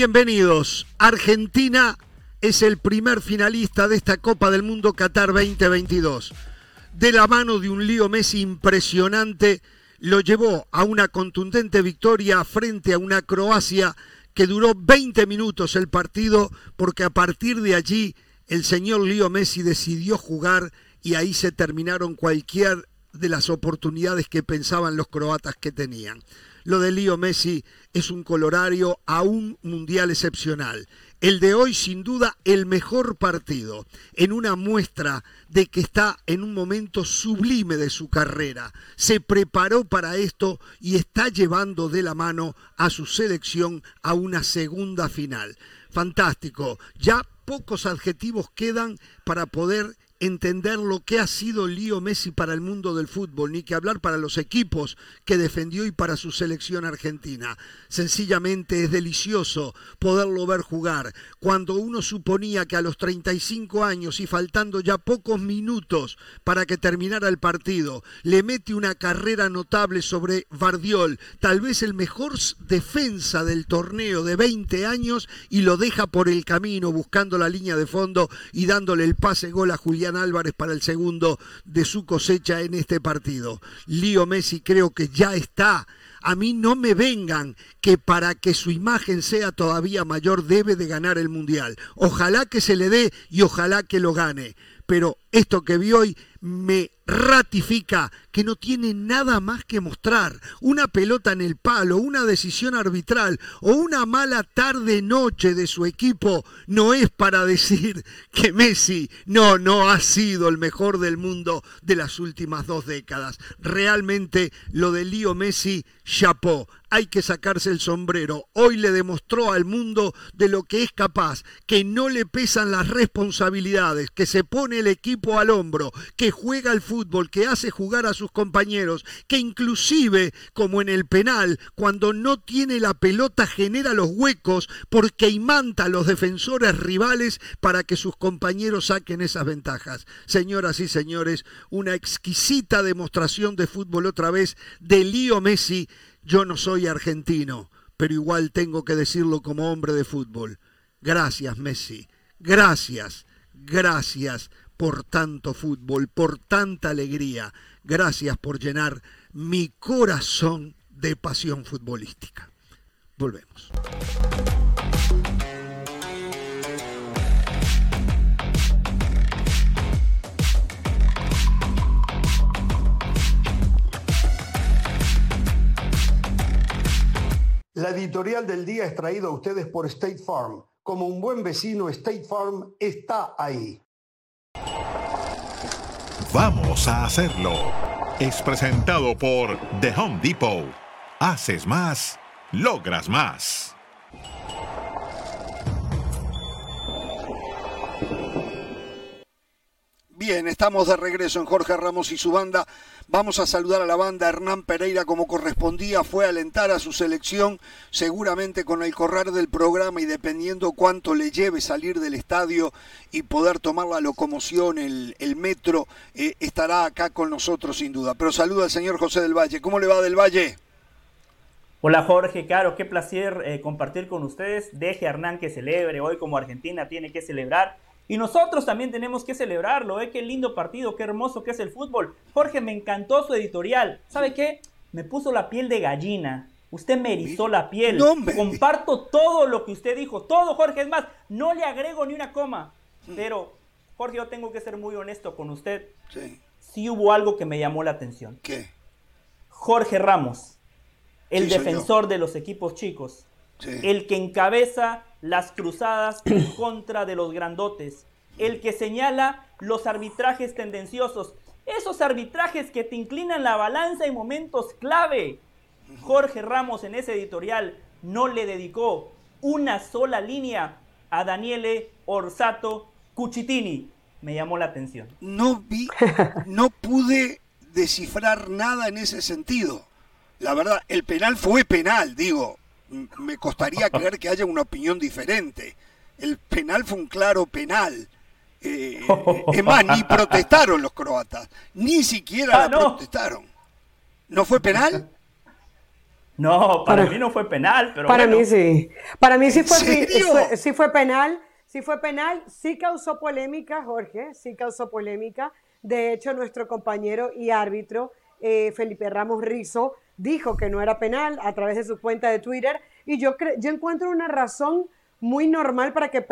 Bienvenidos. Argentina es el primer finalista de esta Copa del Mundo Qatar 2022. De la mano de un lío Messi impresionante, lo llevó a una contundente victoria frente a una Croacia que duró 20 minutos el partido porque a partir de allí el señor Lío Messi decidió jugar y ahí se terminaron cualquier de las oportunidades que pensaban los croatas que tenían. Lo de Lío Messi es un colorario a un mundial excepcional. El de hoy, sin duda, el mejor partido, en una muestra de que está en un momento sublime de su carrera. Se preparó para esto y está llevando de la mano a su selección a una segunda final. Fantástico. Ya pocos adjetivos quedan para poder entender lo que ha sido Lío Messi para el mundo del fútbol, ni que hablar para los equipos que defendió y para su selección argentina. Sencillamente es delicioso poderlo ver jugar. Cuando uno suponía que a los 35 años y faltando ya pocos minutos para que terminara el partido, le mete una carrera notable sobre Vardiol, tal vez el mejor defensa del torneo de 20 años, y lo deja por el camino buscando la línea de fondo y dándole el pase gol a Julián Álvarez para el segundo de su cosecha en este partido. Lío Messi creo que ya está. A mí no me vengan que para que su imagen sea todavía mayor debe de ganar el Mundial. Ojalá que se le dé y ojalá que lo gane. Pero esto que vi hoy me ratifica que no tiene nada más que mostrar. Una pelota en el palo, una decisión arbitral o una mala tarde-noche de su equipo no es para decir que Messi no, no ha sido el mejor del mundo de las últimas dos décadas. Realmente lo de Lío Messi, chapó hay que sacarse el sombrero. Hoy le demostró al mundo de lo que es capaz, que no le pesan las responsabilidades, que se pone el equipo al hombro, que juega al fútbol, que hace jugar a sus compañeros, que inclusive, como en el penal, cuando no tiene la pelota genera los huecos porque imanta a los defensores rivales para que sus compañeros saquen esas ventajas. Señoras y señores, una exquisita demostración de fútbol otra vez de Lío Messi yo no soy argentino, pero igual tengo que decirlo como hombre de fútbol. Gracias, Messi. Gracias, gracias por tanto fútbol, por tanta alegría. Gracias por llenar mi corazón de pasión futbolística. Volvemos. La editorial del día es traída a ustedes por State Farm. Como un buen vecino, State Farm está ahí. Vamos a hacerlo. Es presentado por The Home Depot. Haces más, logras más. Bien, estamos de regreso en Jorge Ramos y su banda. Vamos a saludar a la banda. Hernán Pereira, como correspondía, fue a alentar a su selección, seguramente con el correr del programa y dependiendo cuánto le lleve salir del estadio y poder tomar la locomoción, el, metro, eh, estará acá con nosotros sin duda. Pero saluda al señor José del Valle. ¿Cómo le va del Valle? Hola Jorge, Caro, qué placer eh, compartir con ustedes. Deje a Hernán que celebre. Hoy como Argentina tiene que celebrar y nosotros también tenemos que celebrarlo, ¿eh? Qué lindo partido, qué hermoso que es el fútbol. Jorge, me encantó su editorial. ¿Sabe qué? Me puso la piel de gallina. Usted me erizó la piel. Comparto todo lo que usted dijo. Todo, Jorge. Es más, no le agrego ni una coma. Mm. Pero, Jorge, yo tengo que ser muy honesto con usted. Sí. Sí hubo algo que me llamó la atención. ¿Qué? Jorge Ramos, el defensor de los equipos chicos. El que encabeza las cruzadas en contra de los grandotes, el que señala los arbitrajes tendenciosos, esos arbitrajes que te inclinan la balanza en momentos clave. Jorge Ramos en ese editorial no le dedicó una sola línea a Daniele Orsato Cucitini. Me llamó la atención. No vi, no pude descifrar nada en ese sentido. La verdad, el penal fue penal, digo me costaría creer que haya una opinión diferente. El penal fue un claro penal. Eh, es más, ni protestaron los croatas, ni siquiera ah, protestaron. ¿No fue penal? No, para, mí no fue penal, pero Para mí sí. Para mí sí fue, sí fue penal. Sí fue penal, sí causó polémica, Jorge, sí causó polémica. De hecho, nuestro compañero y árbitro, eh, Felipe Ramos Rizo, dijo que no era penal a través de su cuenta de Twitter. Y yo, yo encuentro una razón muy normal para que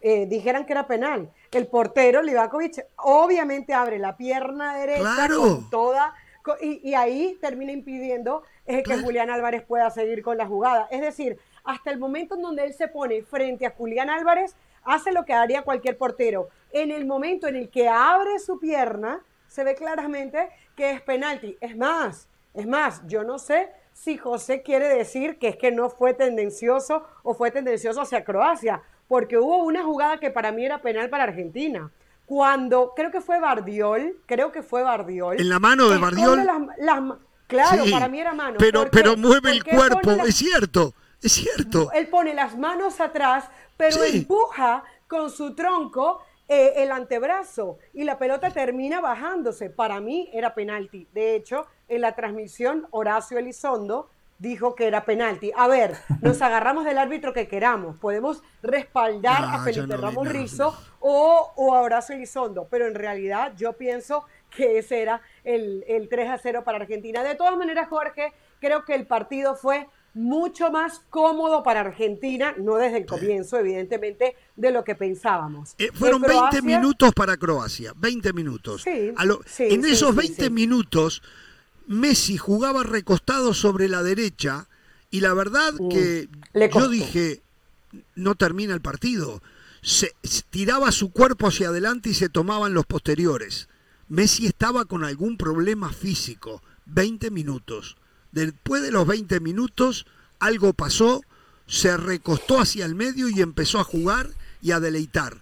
eh, dijeran que era penal. El portero, Livakovic, obviamente abre la pierna derecha con toda y, ahí termina impidiendo eh, que Julián Álvarez pueda seguir con la jugada. Es decir, hasta el momento en donde él se pone frente a Julián Álvarez, hace lo que haría cualquier portero. En el momento en el que abre su pierna, se ve claramente que es penalti. Es más, es más, yo no sé si José quiere decir que es que no fue tendencioso o fue tendencioso hacia Croacia, porque hubo una jugada que para mí era penal para Argentina cuando creo que fue Bardiol, creo que fue Bardiol. En la mano de Bardiol. claro, para mí era mano. Pero, pero mueve el cuerpo, es cierto, es cierto. Él pone las manos atrás, pero empuja con su tronco eh, el antebrazo y la pelota termina bajándose. Para mí era penalti. De hecho, en la transmisión, Horacio Elizondo dijo que era penalti. A ver, nos agarramos del árbitro que queramos. Podemos respaldar a Felipe Ramos Rizo o, o, a Horacio Elizondo, pero en realidad yo pienso que ese era el, el 3 a 0 para Argentina. De todas maneras, Jorge, creo que el partido fue mucho más cómodo para Argentina, no desde el comienzo, evidentemente, de lo que pensábamos. Eh, fueron 20 minutos para Croacia, 20 minutos. Sí, en esos 20 minutos Messi jugaba recostado sobre la derecha y la verdad mm, que yo dije, no termina el partido. Se, tiraba su cuerpo hacia adelante y se tomaban los posteriores. Messi estaba con algún problema físico. 20 minutos. Después de los 20 minutos, algo pasó, se recostó hacia el medio y empezó a jugar y a deleitar.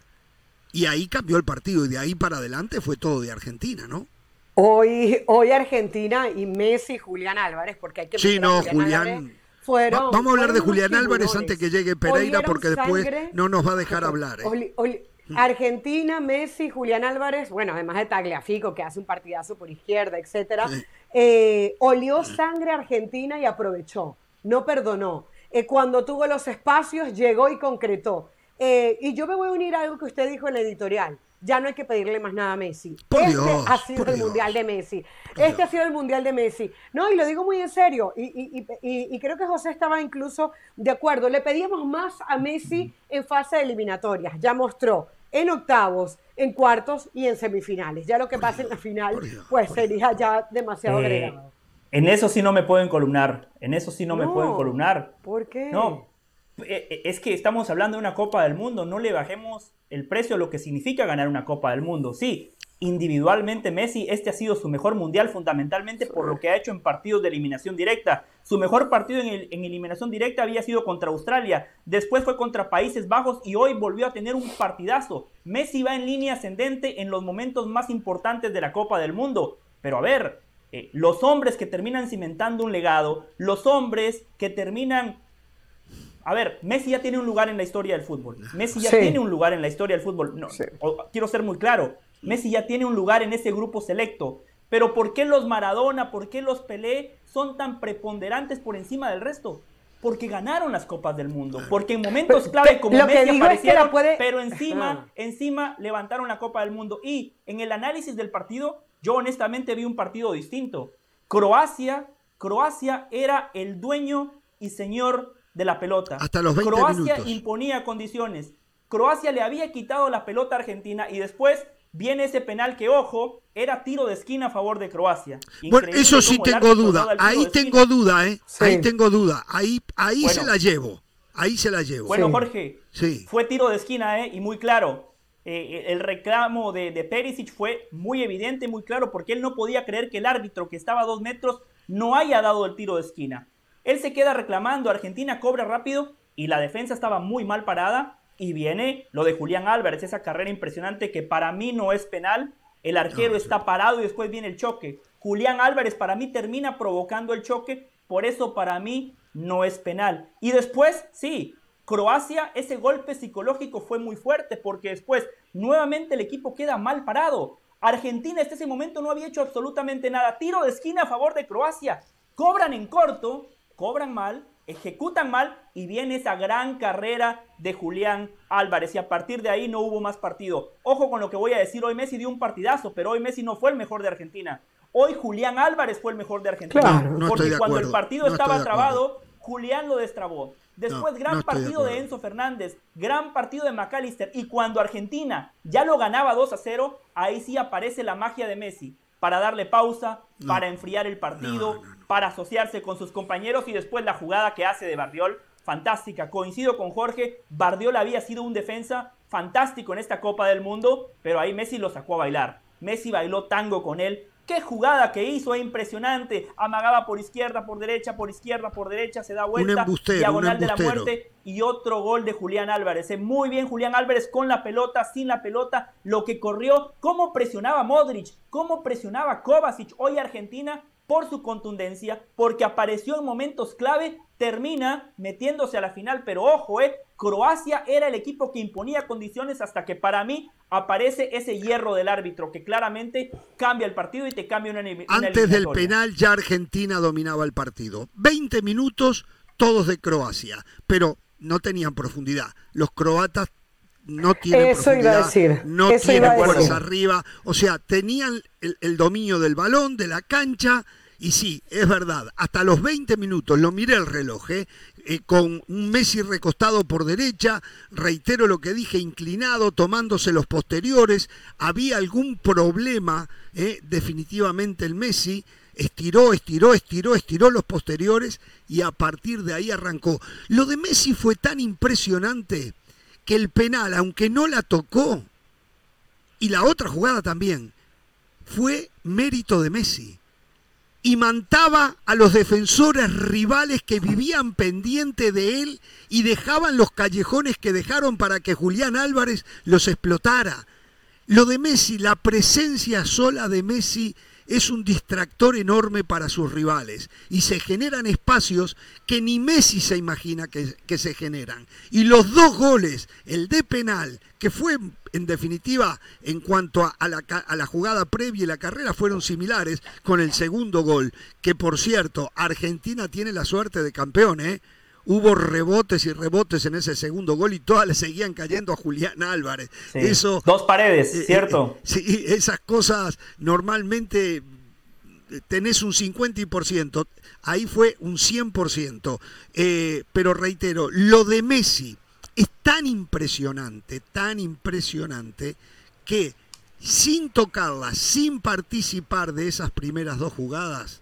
Y ahí cambió el partido y de ahí para adelante fue todo de Argentina, ¿no? Hoy, hoy Argentina y Messi y Julián Álvarez, porque hay que... Sí, no, Julián... Fueron, vamos a hablar de Julián Álvarez antes que llegue Pereira porque después no nos va a dejar hablar. ¿eh? Argentina, Messi, Julián Álvarez, bueno, además de Tagliafico que hace un partidazo por izquierda, etcétera, eh, olió sangre Argentina y aprovechó, no perdonó. Eh, cuando tuvo los espacios, llegó y concretó. y yo me voy a unir a algo que usted dijo en la editorial ya no hay que pedirle más nada a Messi. este ha sido el Mundial de Messi. este ha sido el Mundial de Messi. No, y lo digo muy en serio, y, creo que José estaba incluso de acuerdo. Le pedíamos más a Messi en fase de eliminatorias. Ya mostró en octavos, en cuartos y en semifinales. Ya lo que pasa en la final, pues sería ya demasiado eh, agregado. En eso sí no me pueden columnar. En eso sí no, me pueden columnar. ¿Por qué? No, eh, eh, es que estamos hablando de una Copa del Mundo, no le bajemos el precio a lo que significa ganar una Copa del Mundo. Sí, individualmente Messi, este ha sido su mejor mundial fundamentalmente por lo que ha hecho en partidos de eliminación directa. Su mejor partido en, en, eliminación directa había sido contra Australia, después fue contra Países Bajos y hoy volvió a tener un partidazo. Messi va en línea ascendente en los momentos más importantes de la Copa del Mundo. Pero a ver, eh, los hombres que terminan cimentando un legado, los hombres que terminan a ver, Messi ya tiene un lugar en la historia del fútbol. Messi ya tiene un lugar en la historia del fútbol. No, quiero ser muy claro. Messi ya tiene un lugar en ese grupo selecto. Pero ¿por qué los Maradona, por qué los Pelé son tan preponderantes por encima del resto? Porque ganaron las copas del mundo, porque en momentos clave como Messi aparecieron, pero encima, encima levantaron la copa del mundo. Y en el análisis del partido, yo honestamente vi un partido distinto. Croacia, Croacia era el dueño y señor de la pelota. Hasta los 20 Croacia imponía condiciones. Croacia le había quitado la pelota a Argentina y después viene ese penal que, ojo, era tiro de esquina a favor de Croacia. bueno, eso sí tengo duda. Ahí tengo duda, ¿eh? Ahí tengo duda. Ahí, ahí se la llevo. Ahí se la llevo. Bueno, Jorge, sí. fue tiro de esquina, ¿eh? Y muy claro. Eh, el reclamo de, de Perisic fue muy evidente, muy claro, porque él no podía creer que el árbitro que estaba a dos metros no haya dado el tiro de esquina. Él se queda reclamando, Argentina cobra rápido y la defensa estaba muy mal parada. Y viene lo de Julián Álvarez, esa carrera impresionante que para mí no es penal. El arquero está parado y después viene el choque. Julián Álvarez para mí termina provocando el choque, por eso para mí no es penal. Y después, sí, Croacia, ese golpe psicológico fue muy fuerte porque después nuevamente el equipo queda mal parado. Argentina hasta ese momento no había hecho absolutamente nada. Tiro de esquina a favor de Croacia. Cobran en corto cobran mal, ejecutan mal y viene esa gran carrera de Julián Álvarez y a partir de ahí no hubo más partido. Ojo con lo que voy a decir, hoy Messi dio un partidazo, pero hoy Messi no fue el mejor de Argentina. Hoy Julián Álvarez fue el mejor de Argentina. porque cuando el partido estaba trabado, Julián lo destrabó. Después, gran partido de, Enzo Fernández, gran partido de McAllister. Y cuando Argentina ya lo ganaba 2 a 0, ahí sí aparece la magia de Messi para darle pausa, para enfriar el partido, para asociarse con sus compañeros y después la jugada que hace de Bardiol, fantástica. Coincido con Jorge, Bardiol había sido un defensa fantástico en esta Copa del Mundo, pero ahí Messi lo sacó a bailar. Messi bailó tango con él, Qué jugada que hizo, es impresionante. Amagaba por izquierda, por derecha, por izquierda, por derecha, se da vuelta, diagonal de la muerte y otro gol de Julián Álvarez. Muy bien Julián Álvarez con la pelota, sin la pelota, lo que corrió, cómo presionaba Modric, cómo presionaba Kovacic. Hoy Argentina por su contundencia, porque apareció en momentos clave, termina metiéndose a la final, pero ojo, eh, Croacia era el equipo que imponía condiciones hasta que para mí aparece ese hierro del árbitro que claramente cambia el partido y te cambia una, una Antes del penal ya Argentina dominaba el partido. 20 minutos todos de Croacia, pero no tenían profundidad. Los croatas no tienen Eso iba a decir. no tienen fuerza arriba, o sea, tenían el, dominio del balón, de la cancha, y sí, es verdad, hasta los 20 minutos, lo miré el reloj, ¿eh? Eh, con un Messi recostado por derecha, reitero lo que dije, inclinado, tomándose los posteriores, había algún problema, ¿eh? definitivamente el Messi, estiró, estiró, estiró, estiró los posteriores y a partir de ahí arrancó. Lo de Messi fue tan impresionante que el penal, aunque no la tocó, y la otra jugada también, fue mérito de Messi. Y mantaba a los defensores rivales que vivían pendiente de él y dejaban los callejones que dejaron para que Julián Álvarez los explotara. Lo de Messi, la presencia sola de Messi es un distractor enorme para sus rivales y se generan espacios que ni Messi se imagina que, se generan. Y los dos goles, el de penal, que fue en definitiva en cuanto a, la, a la jugada previa y la carrera, fueron similares con el segundo gol, que por cierto, Argentina tiene la suerte de campeón, ¿eh? Hubo rebotes y rebotes en ese segundo gol y todas le seguían cayendo a Julián Álvarez. Eso, Dos paredes, eh, ¿cierto? Eh, sí, esas cosas normalmente eh, tenés un 50%, ahí fue un 100%. pero reitero, lo de Messi es tan impresionante, tan impresionante, que sin tocarla, sin participar de esas primeras dos jugadas,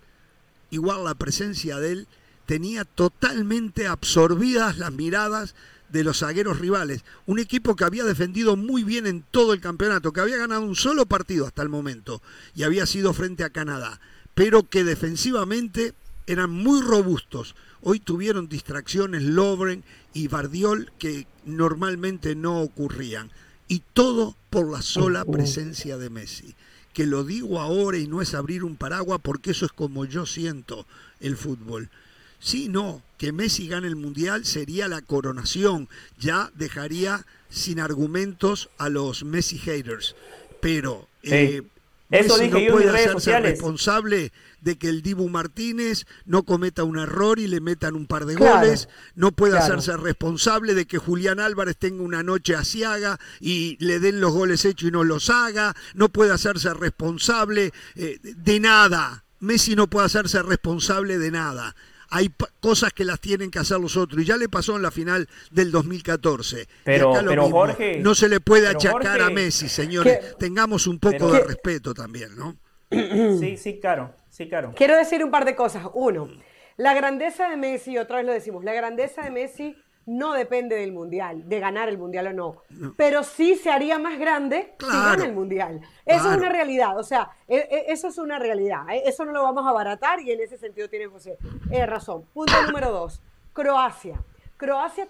igual la presencia de él tenía totalmente absorbidas las miradas de los zagueros rivales. Un equipo que había defendido muy bien en todo el campeonato, que había ganado un solo partido hasta el momento y había sido frente a Canadá, pero que defensivamente eran muy robustos. Hoy tuvieron distracciones Lobren y Bardiol que normalmente no ocurrían. Y todo por la sola presencia de Messi. Que lo digo ahora y no es abrir un paraguas porque eso es como yo siento el fútbol. Sí, no, que Messi gane el Mundial sería la coronación, ya dejaría sin argumentos a los Messi haters, pero eh, Eso Messi no puede hacerse responsable de que el Dibu Martínez no cometa un error y le metan un par de goles, no puede hacerse responsable de que Julián Álvarez tenga una noche asiaga y le den los goles hechos y no los haga, no puede hacerse responsable eh, de nada. Messi no puede hacerse responsable de nada hay cosas que las tienen que hacer los otros. Y ya le pasó en la final del 2014. Pero, pero Jorge. No se le puede achacar a Messi, señores. Tengamos un poco de respeto también, ¿no? Sí, sí, claro. Sí, claro. Quiero decir un par de cosas. Uno, la grandeza de Messi, otra vez lo decimos, la grandeza de Messi no depende del mundial, de ganar el mundial o no, pero sí se haría más grande si gana el mundial. Eso es una realidad, o sea, e, e, eso es una realidad, ¿eh? eso no lo vamos a abaratar y en ese sentido tiene José eh, razón. Punto número dos, Croacia. Croacia,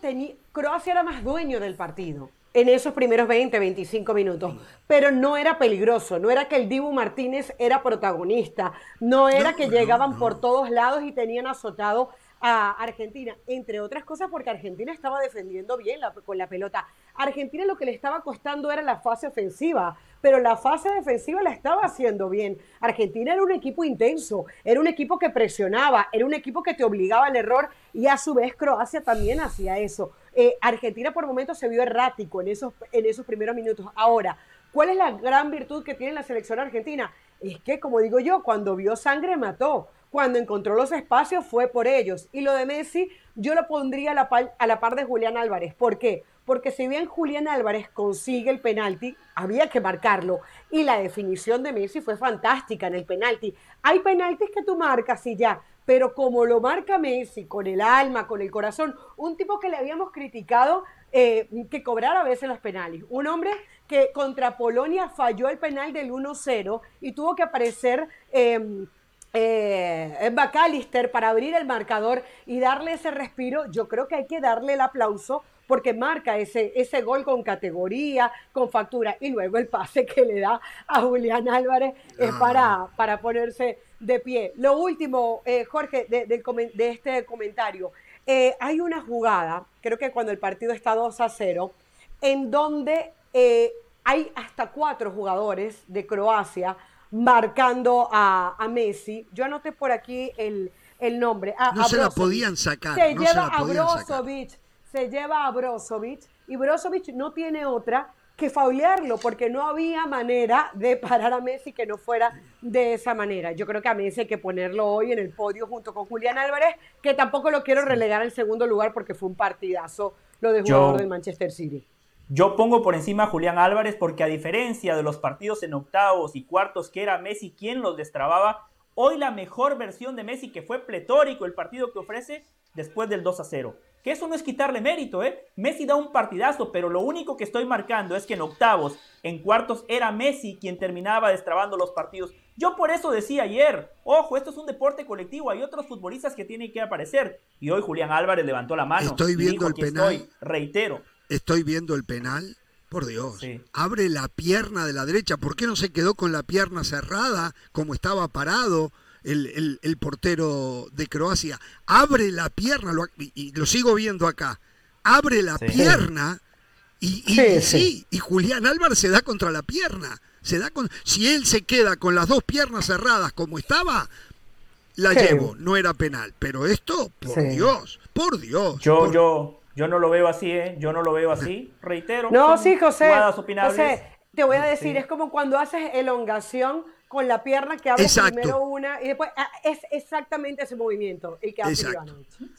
Croacia era más dueño del partido en esos primeros 20, 25 minutos, pero no era peligroso, no era que el Dibu Martínez era protagonista, no era que llegaban por todos lados y tenían azotado a Argentina, entre otras cosas porque Argentina estaba defendiendo bien con la pelota. Argentina lo que le estaba costando era la fase ofensiva, pero la fase defensiva la estaba haciendo bien. Argentina era un equipo intenso, era un equipo que presionaba, era un equipo que te obligaba al error y a su vez Croacia también hacía eso. Eh, Argentina por momentos se vio errático en esos, en esos primeros minutos. Ahora, ¿cuál es la gran virtud que tiene la selección argentina? Es que, como digo yo, cuando vio sangre mató cuando encontró los espacios fue por ellos. Y lo de Messi yo lo pondría a la, par, a la par de Julián Álvarez. ¿Por qué? Porque si bien Julián Álvarez consigue el penalti, había que marcarlo. Y la definición de Messi fue fantástica en el penalti. Hay penaltis que tú marcas y ya, pero como lo marca Messi, con el alma, con el corazón, un tipo que le habíamos criticado eh, que cobrara a veces los penales. Un hombre que contra Polonia falló el penal del 1-0 y tuvo que aparecer... Eh, eh, McAllister para abrir el marcador y darle ese respiro, yo creo que hay que darle el aplauso porque marca ese, ese gol con categoría, con factura, y luego el pase que le da a Julián Álvarez es ah. para, para ponerse de pie. Lo último, eh, Jorge, de, de, este comentario, eh, hay una jugada, creo que cuando el partido está 2 a 0, en donde eh, hay hasta cuatro jugadores de Croacia marcando a, Messi. Yo anoté por aquí el, nombre. no se la podían sacar. Se lleva a Brozovic. Se lleva a Brozovic. Y Brozovic no tiene otra que faulearlo, porque no había manera de parar a Messi que no fuera de esa manera. Yo creo que a Messi hay que ponerlo hoy en el podio junto con Julián Álvarez, que tampoco lo quiero relegar al segundo lugar porque fue un partidazo lo de jugador del Manchester City. Yo pongo por encima a Julián Álvarez porque a diferencia de los partidos en octavos y cuartos que era Messi quien los destrababa, hoy la mejor versión de Messi que fue pletórico el partido que ofrece después del 2 a 0. Que eso no es quitarle mérito, ¿eh? Messi da un partidazo, pero lo único que estoy marcando es que en octavos, en cuartos, era Messi quien terminaba destrabando los partidos. Yo por eso decía ayer, ojo, esto es un deporte colectivo, hay otros futbolistas que tienen que aparecer. Y hoy Julián Álvarez levantó la mano. Estoy viendo el penal. reitero, estoy viendo el penal. Por Dios, abre la pierna de la derecha. ¿Por qué no se quedó con la pierna cerrada como estaba parado el, portero de Croacia? Abre la pierna, y, lo sigo viendo acá. Abre la pierna y, sí, y Julián Álvarez se da contra la pierna. Se da con, si él se queda con las dos piernas cerradas como estaba, la llevo. No era penal. Pero esto, por Dios, por Dios. Yo, yo, yo no lo veo así, ¿eh? Yo no lo veo así, reitero. No, sí, José. José, te voy a decir, es como cuando haces elongación con la pierna que abres primero una y después ah, es exactamente ese movimiento el que hace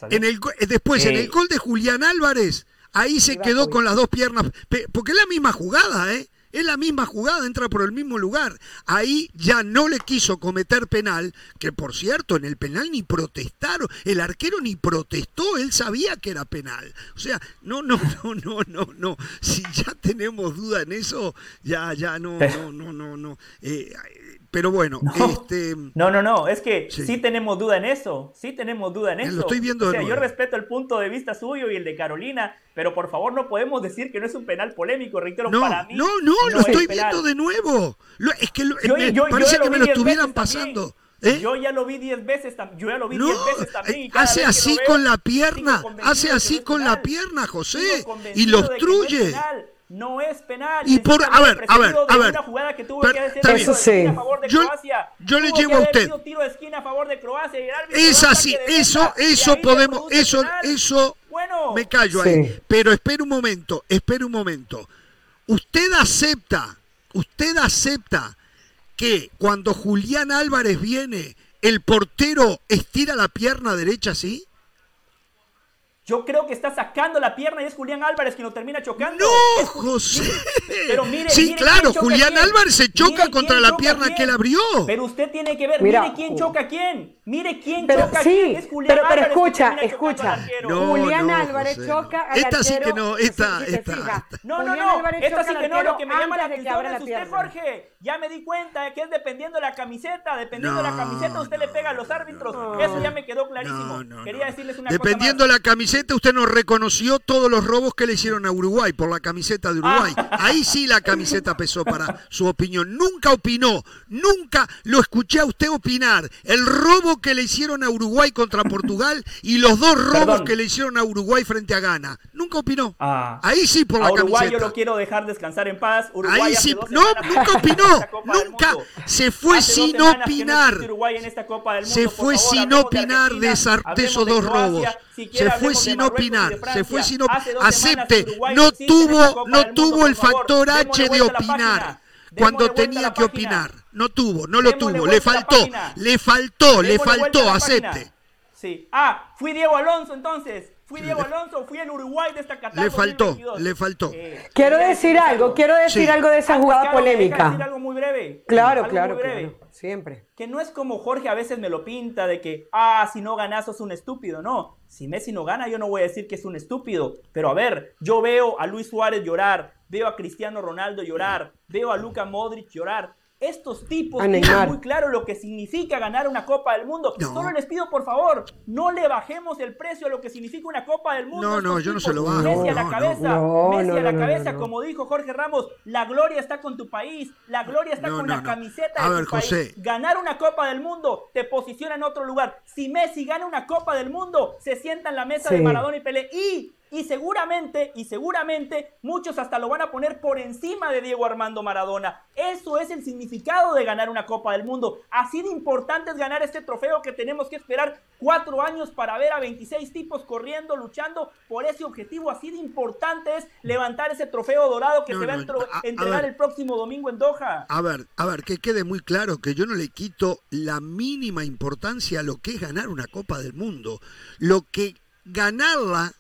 en el, Después, en el gol de Julián Álvarez, ahí se quedó con las dos piernas, porque es la misma jugada, ¿eh? Es la misma jugada, entra por el mismo lugar. Ahí ya no le quiso cometer penal, que por cierto, en el penal ni protestaron, el arquero ni protestó, él sabía que era penal. O sea, no, no, no, no, no, no. Si ya tenemos duda en eso, ya, ya no, no, no, no, no. Eh, pero bueno, no, este. No, no, no, es que sí. tenemos duda en eso. Sí tenemos duda en eso. Lo estoy viendo o sea, yo respeto el punto de vista suyo y el de Carolina, pero por favor no podemos decir que no es un penal polémico, reitero, no, para mí. No, no, lo estoy viendo de nuevo. es que parece que me lo estuvieran pasando. ¿Eh? Yo ya lo vi 10 veces, yo ya lo vi 10 veces también. Eh, hace así con la pierna, hace así con la pierna, José, y lo obstruye no es penal. Y por, a ver, a ver, a ver. Una jugada que tuvo que hacer eso sí. a favor de Croacia. Yo, le llevo a usted. Tiro de esquina a favor de Croacia y el es así, eso, eso podemos, eso, eso. Bueno, me callo ahí. Pero espera un momento, espera un momento. Usted acepta, usted acepta que cuando Julián Álvarez viene, el portero estira la pierna derecha así. Yo creo que está sacando la pierna y es Julián Álvarez quien lo termina chocando. ¡No, José! Pero mire, sí, claro, Julián Álvarez se choca contra la pierna que él abrió. Pero usted tiene que ver, mire quién choca a quién. Mire quién choca a quién. Es Julián pero, pero escucha, escucha. Julián Álvarez choca al Esta sí que no, esta, esta, No, no, no, esta sí que no. Lo que me llama la atención es usted, Jorge. Ya me di cuenta que es dependiendo de la camiseta. Dependiendo de la camiseta, usted le pega a los árbitros. Eso ya me quedó clarísimo. Quería decirles una cosa Dependiendo de la camiseta camiseta usted no reconoció todos los robos que le hicieron a Uruguay por la camiseta de Uruguay. Ahí sí la camiseta pesó para su opinión. Nunca opinó, nunca lo escuché a usted opinar. El robo que le hicieron a Uruguay contra Portugal y los dos robos que le hicieron a Uruguay frente a Ghana. Nunca opinó. Ah. Ahí sí por la camiseta. Uruguay yo lo quiero dejar descansar en paz. Uruguay Ahí sí, no, nunca opinó. Nunca se fue sin opinar. se fue sin opinar de, esos dos robos. se fue sin opinar. Se fue sin Acepte, no tuvo, no tuvo el factor H de opinar cuando tenía que opinar. No tuvo, no lo tuvo. Le faltó, le faltó, le faltó, acepte. Sí. Ah, fui Diego Alonso entonces. Fui Diego Alonso, fui el Uruguay de esta Le faltó, le faltó. Eh, quiero decir algo, quiero decir algo de esa jugada polémica. decir algo muy breve. Claro, claro, siempre. Que no es como Jorge a veces me lo pinta de que, ah, si no ganas sos un estúpido. No, si Messi no gana yo no voy a decir que es un estúpido. Pero a ver, yo veo a Luis Suárez llorar, veo a Cristiano Ronaldo llorar, veo a Luca Modric llorar. Estos tipos tienen muy claro lo que significa ganar una Copa del Mundo. Solo les pido, por favor, no le bajemos el precio a lo que significa una Copa del Mundo. No, no, yo no se lo bajo. Messi a la cabeza, Messi a la cabeza, como dijo Jorge Ramos, la gloria está con tu país, la gloria está con la camiseta de tu país. Ganar una Copa del Mundo te posiciona en otro lugar. Si Messi gana una Copa del Mundo, se sienta en la mesa de Maradona y Pelé. Y y seguramente, y seguramente muchos hasta lo van a poner por encima de Diego Armando Maradona. Eso es el significado de ganar una Copa del Mundo. Así de importante es ganar este trofeo que tenemos que esperar cuatro años para ver a 26 tipos corriendo, luchando por ese objetivo. Así de importante es levantar ese trofeo dorado que se va a, entregar el próximo domingo en Doha. A ver, a ver, que quede muy claro que yo no le quito la mínima importancia a lo que es ganar una Copa del Mundo. Lo que ganarla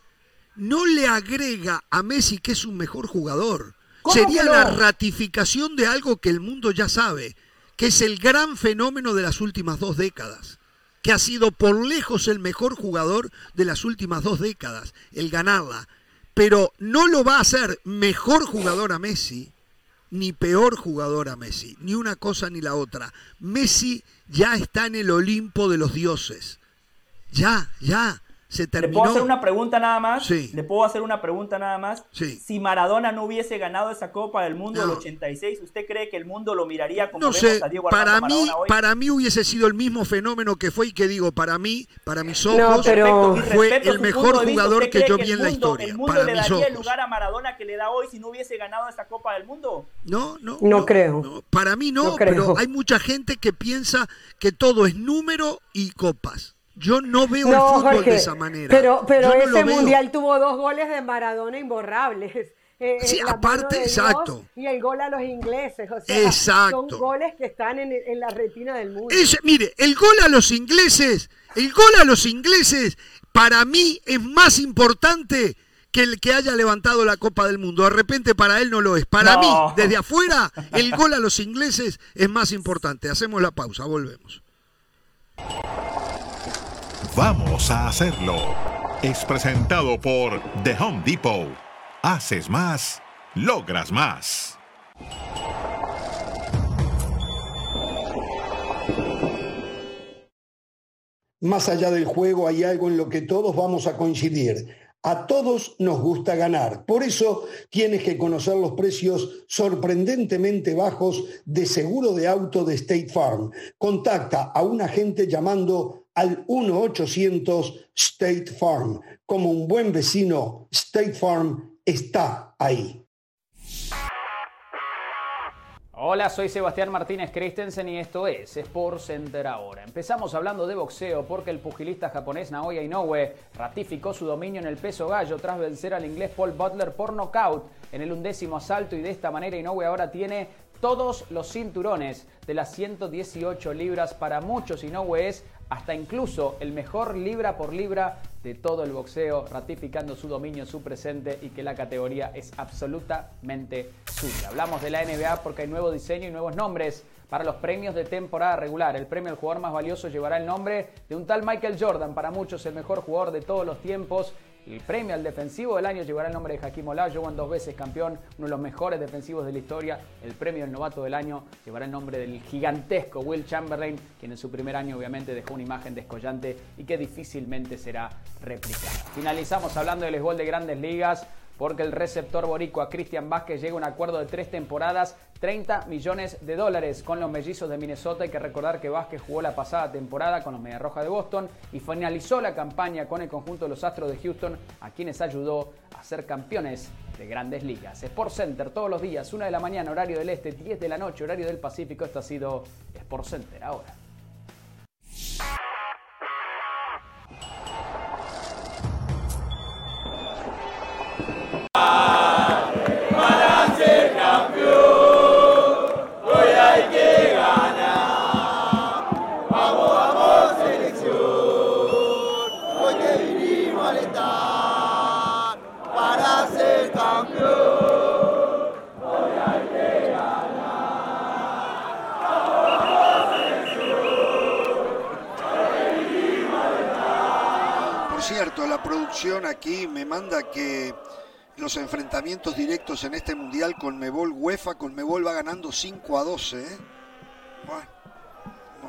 no le agrega a Messi que es un mejor jugador. Sería la ratificación de algo que el mundo ya sabe, que es el gran fenómeno de las últimas dos décadas, que ha sido por lejos el mejor jugador de las últimas dos décadas, el ganarla. Pero no lo va a hacer mejor jugador a Messi, ni peor jugador a Messi, ni una cosa ni la otra. Messi ya está en el Olimpo de los dioses. Ya, ya. ¿Le puedo hacer una pregunta nada más? Sí. ¿Le puedo hacer una pregunta nada más? Sí. Si Maradona no hubiese ganado esa Copa del Mundo del 86, ¿usted cree que el mundo lo miraría como no sé, para mí, Para mí hubiese sido el mismo fenómeno que fue y que digo, para mí, para mis ojos, pero... fue el mejor jugador que yo vi en la historia. ¿El mundo le daría el lugar a Maradona que le da hoy si no hubiese ganado esa Copa del Mundo? No, no. No, creo. para mí no, pero hay mucha gente que piensa que todo es número y copas. Yo no veo el fútbol de esa manera. Pero, pero ese mundial tuvo dos goles de Maradona imborrables. Eh, sí, aparte, exacto. Y el gol a los ingleses. O sea, exacto. Son goles que están en, la retina del mundo. mire, el gol a los ingleses, el gol a los ingleses, para mí es más importante que el que haya levantado la Copa del Mundo. De repente para él no lo es. Para mí, desde afuera, el gol a los ingleses es más importante. Hacemos la pausa, volvemos. Vamos a hacerlo. Es presentado por The Home Depot. Haces más, logras más. Más allá del juego hay algo en lo que todos vamos a coincidir. A todos nos gusta ganar. Por eso tienes que conocer los precios sorprendentemente bajos de seguro de auto de State Farm. Contacta a un agente llamando al 1-800 State Farm. Como un buen vecino, State Farm está ahí. Hola, soy Sebastián Martínez Christensen y esto es Sports Center ahora. Empezamos hablando de boxeo porque el pugilista japonés Naoya Inoue ratificó su dominio en el peso gallo tras vencer al inglés Paul Butler por nocaut en el undécimo asalto y de esta manera Inoue ahora tiene todos los cinturones de las 118 libras para muchos Inoue es hasta incluso el mejor libra por libra de todo el boxeo, ratificando su dominio, su presente y que la categoría es absolutamente suya. Hablamos de la NBA porque hay nuevo diseño y nuevos nombres para los premios de temporada regular. El premio al jugador más valioso llevará el nombre de un tal Michael Jordan, para muchos el mejor jugador de todos los tiempos El premio al defensivo del año llevará el nombre de Hakim Olajuwon, dos veces campeón, uno de los mejores defensivos de la historia. El premio al novato del año llevará el nombre del gigantesco Will Chamberlain, quien en su primer año obviamente dejó una imagen descollante y que difícilmente será replicada. Finalizamos hablando del gol de grandes ligas porque el receptor boricua Cristian Vázquez llega a un acuerdo de tres temporadas, 30 millones de dólares con los mellizos de Minnesota. Hay que recordar que Vázquez jugó la pasada temporada con los Media Roja de Boston y finalizó la campaña con el conjunto de los Astros de Houston, a quienes ayudó a ser campeones de grandes ligas. Sport Center todos los días, 1 de la mañana, horario del este, 10 de la noche, horario del Pacífico. Esto ha sido Sport Center ahora. Aquí me manda que los enfrentamientos directos en este mundial con Mebol UEFA, con Mebol va ganando 5 a 12. ¿eh?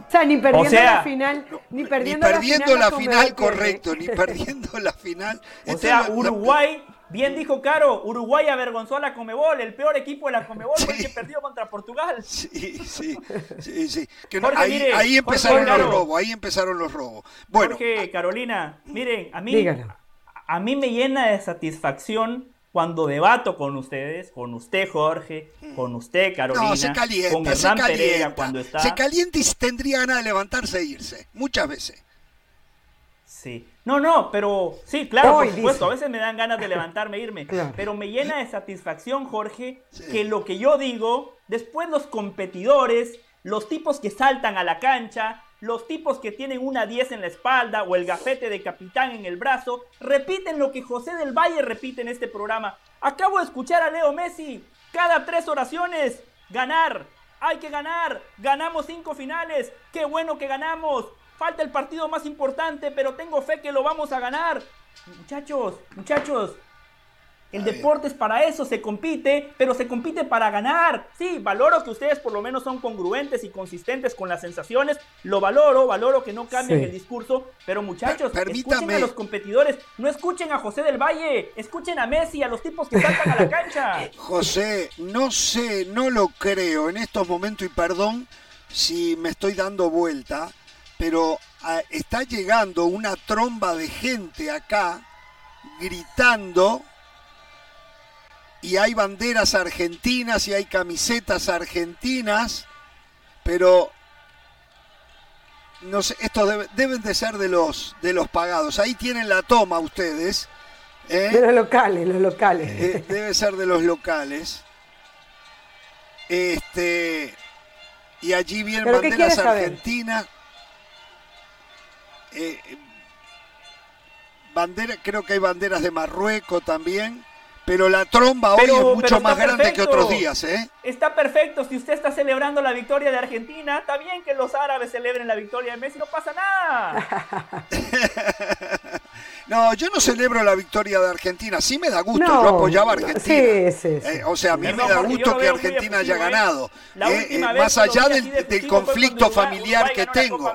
O sea, ni perdiendo la final, ni perdiendo, la final, correcto, ni perdiendo la final. O sea, Uruguay, bien dijo Caro, Uruguay avergonzó a la Comebol, el peor equipo de la Comebol fue el que perdió contra Portugal. Sí, sí, sí, sí. ahí, empezaron los robos, ahí empezaron los robos. Bueno, Jorge, Carolina, miren, a mí, a mí me llena de satisfacción cuando debato con ustedes, con usted Jorge, con usted Carolina, se calienta, con Hernán Pereira cuando está... Se calienta y tendría ganas de levantarse e irse, muchas veces. Sí. No, no, pero sí, claro, por supuesto, a veces me dan ganas de levantarme e irme, pero me llena de satisfacción, Jorge, que lo que yo digo, después los competidores, los tipos que saltan a la cancha, los tipos que tienen una 10 en la espalda o el gafete de capitán en el brazo repiten lo que José del Valle repite en este programa. Acabo de escuchar a Leo Messi cada tres oraciones. Ganar. Hay que ganar. Ganamos cinco finales. Qué bueno que ganamos. Falta el partido más importante, pero tengo fe que lo vamos a ganar. Muchachos, muchachos, el deporte es para eso, se compite, pero se compite para ganar. Sí, valoro que ustedes por lo menos son congruentes y consistentes con las sensaciones. Lo valoro, valoro que no cambien el discurso. Pero muchachos, escuchen a los competidores, no escuchen a José del Valle, escuchen a Messi, a los tipos que saltan a la cancha. José, no sé, no lo creo en estos momentos y perdón si me estoy dando vuelta, pero ah, está llegando una tromba de gente acá gritando y hay banderas argentinas y hay camisetas argentinas, pero no sé, estos deben de ser de los, de los pagados. Ahí tienen la toma ustedes. ¿eh? De los locales, los locales. Eh, debe ser de los locales. Este, y allí vienen banderas argentinas. Eh, bandera, creo que hay banderas de Marruecos también. Pero la tromba hoy es mucho más grande que otros días, ¿eh? Está perfecto. Si usted está celebrando la victoria de Argentina, está bien que los árabes celebren la victoria de Messi, no pasa nada. no, yo no celebro la victoria de Argentina. Sí me da gusto, yo apoyaba a Argentina. Sí, sí, sí. Eh, o sea, a mí me da gusto que Argentina haya ¿eh? ganado. Eh, más allá del, conflicto familiar que tengo.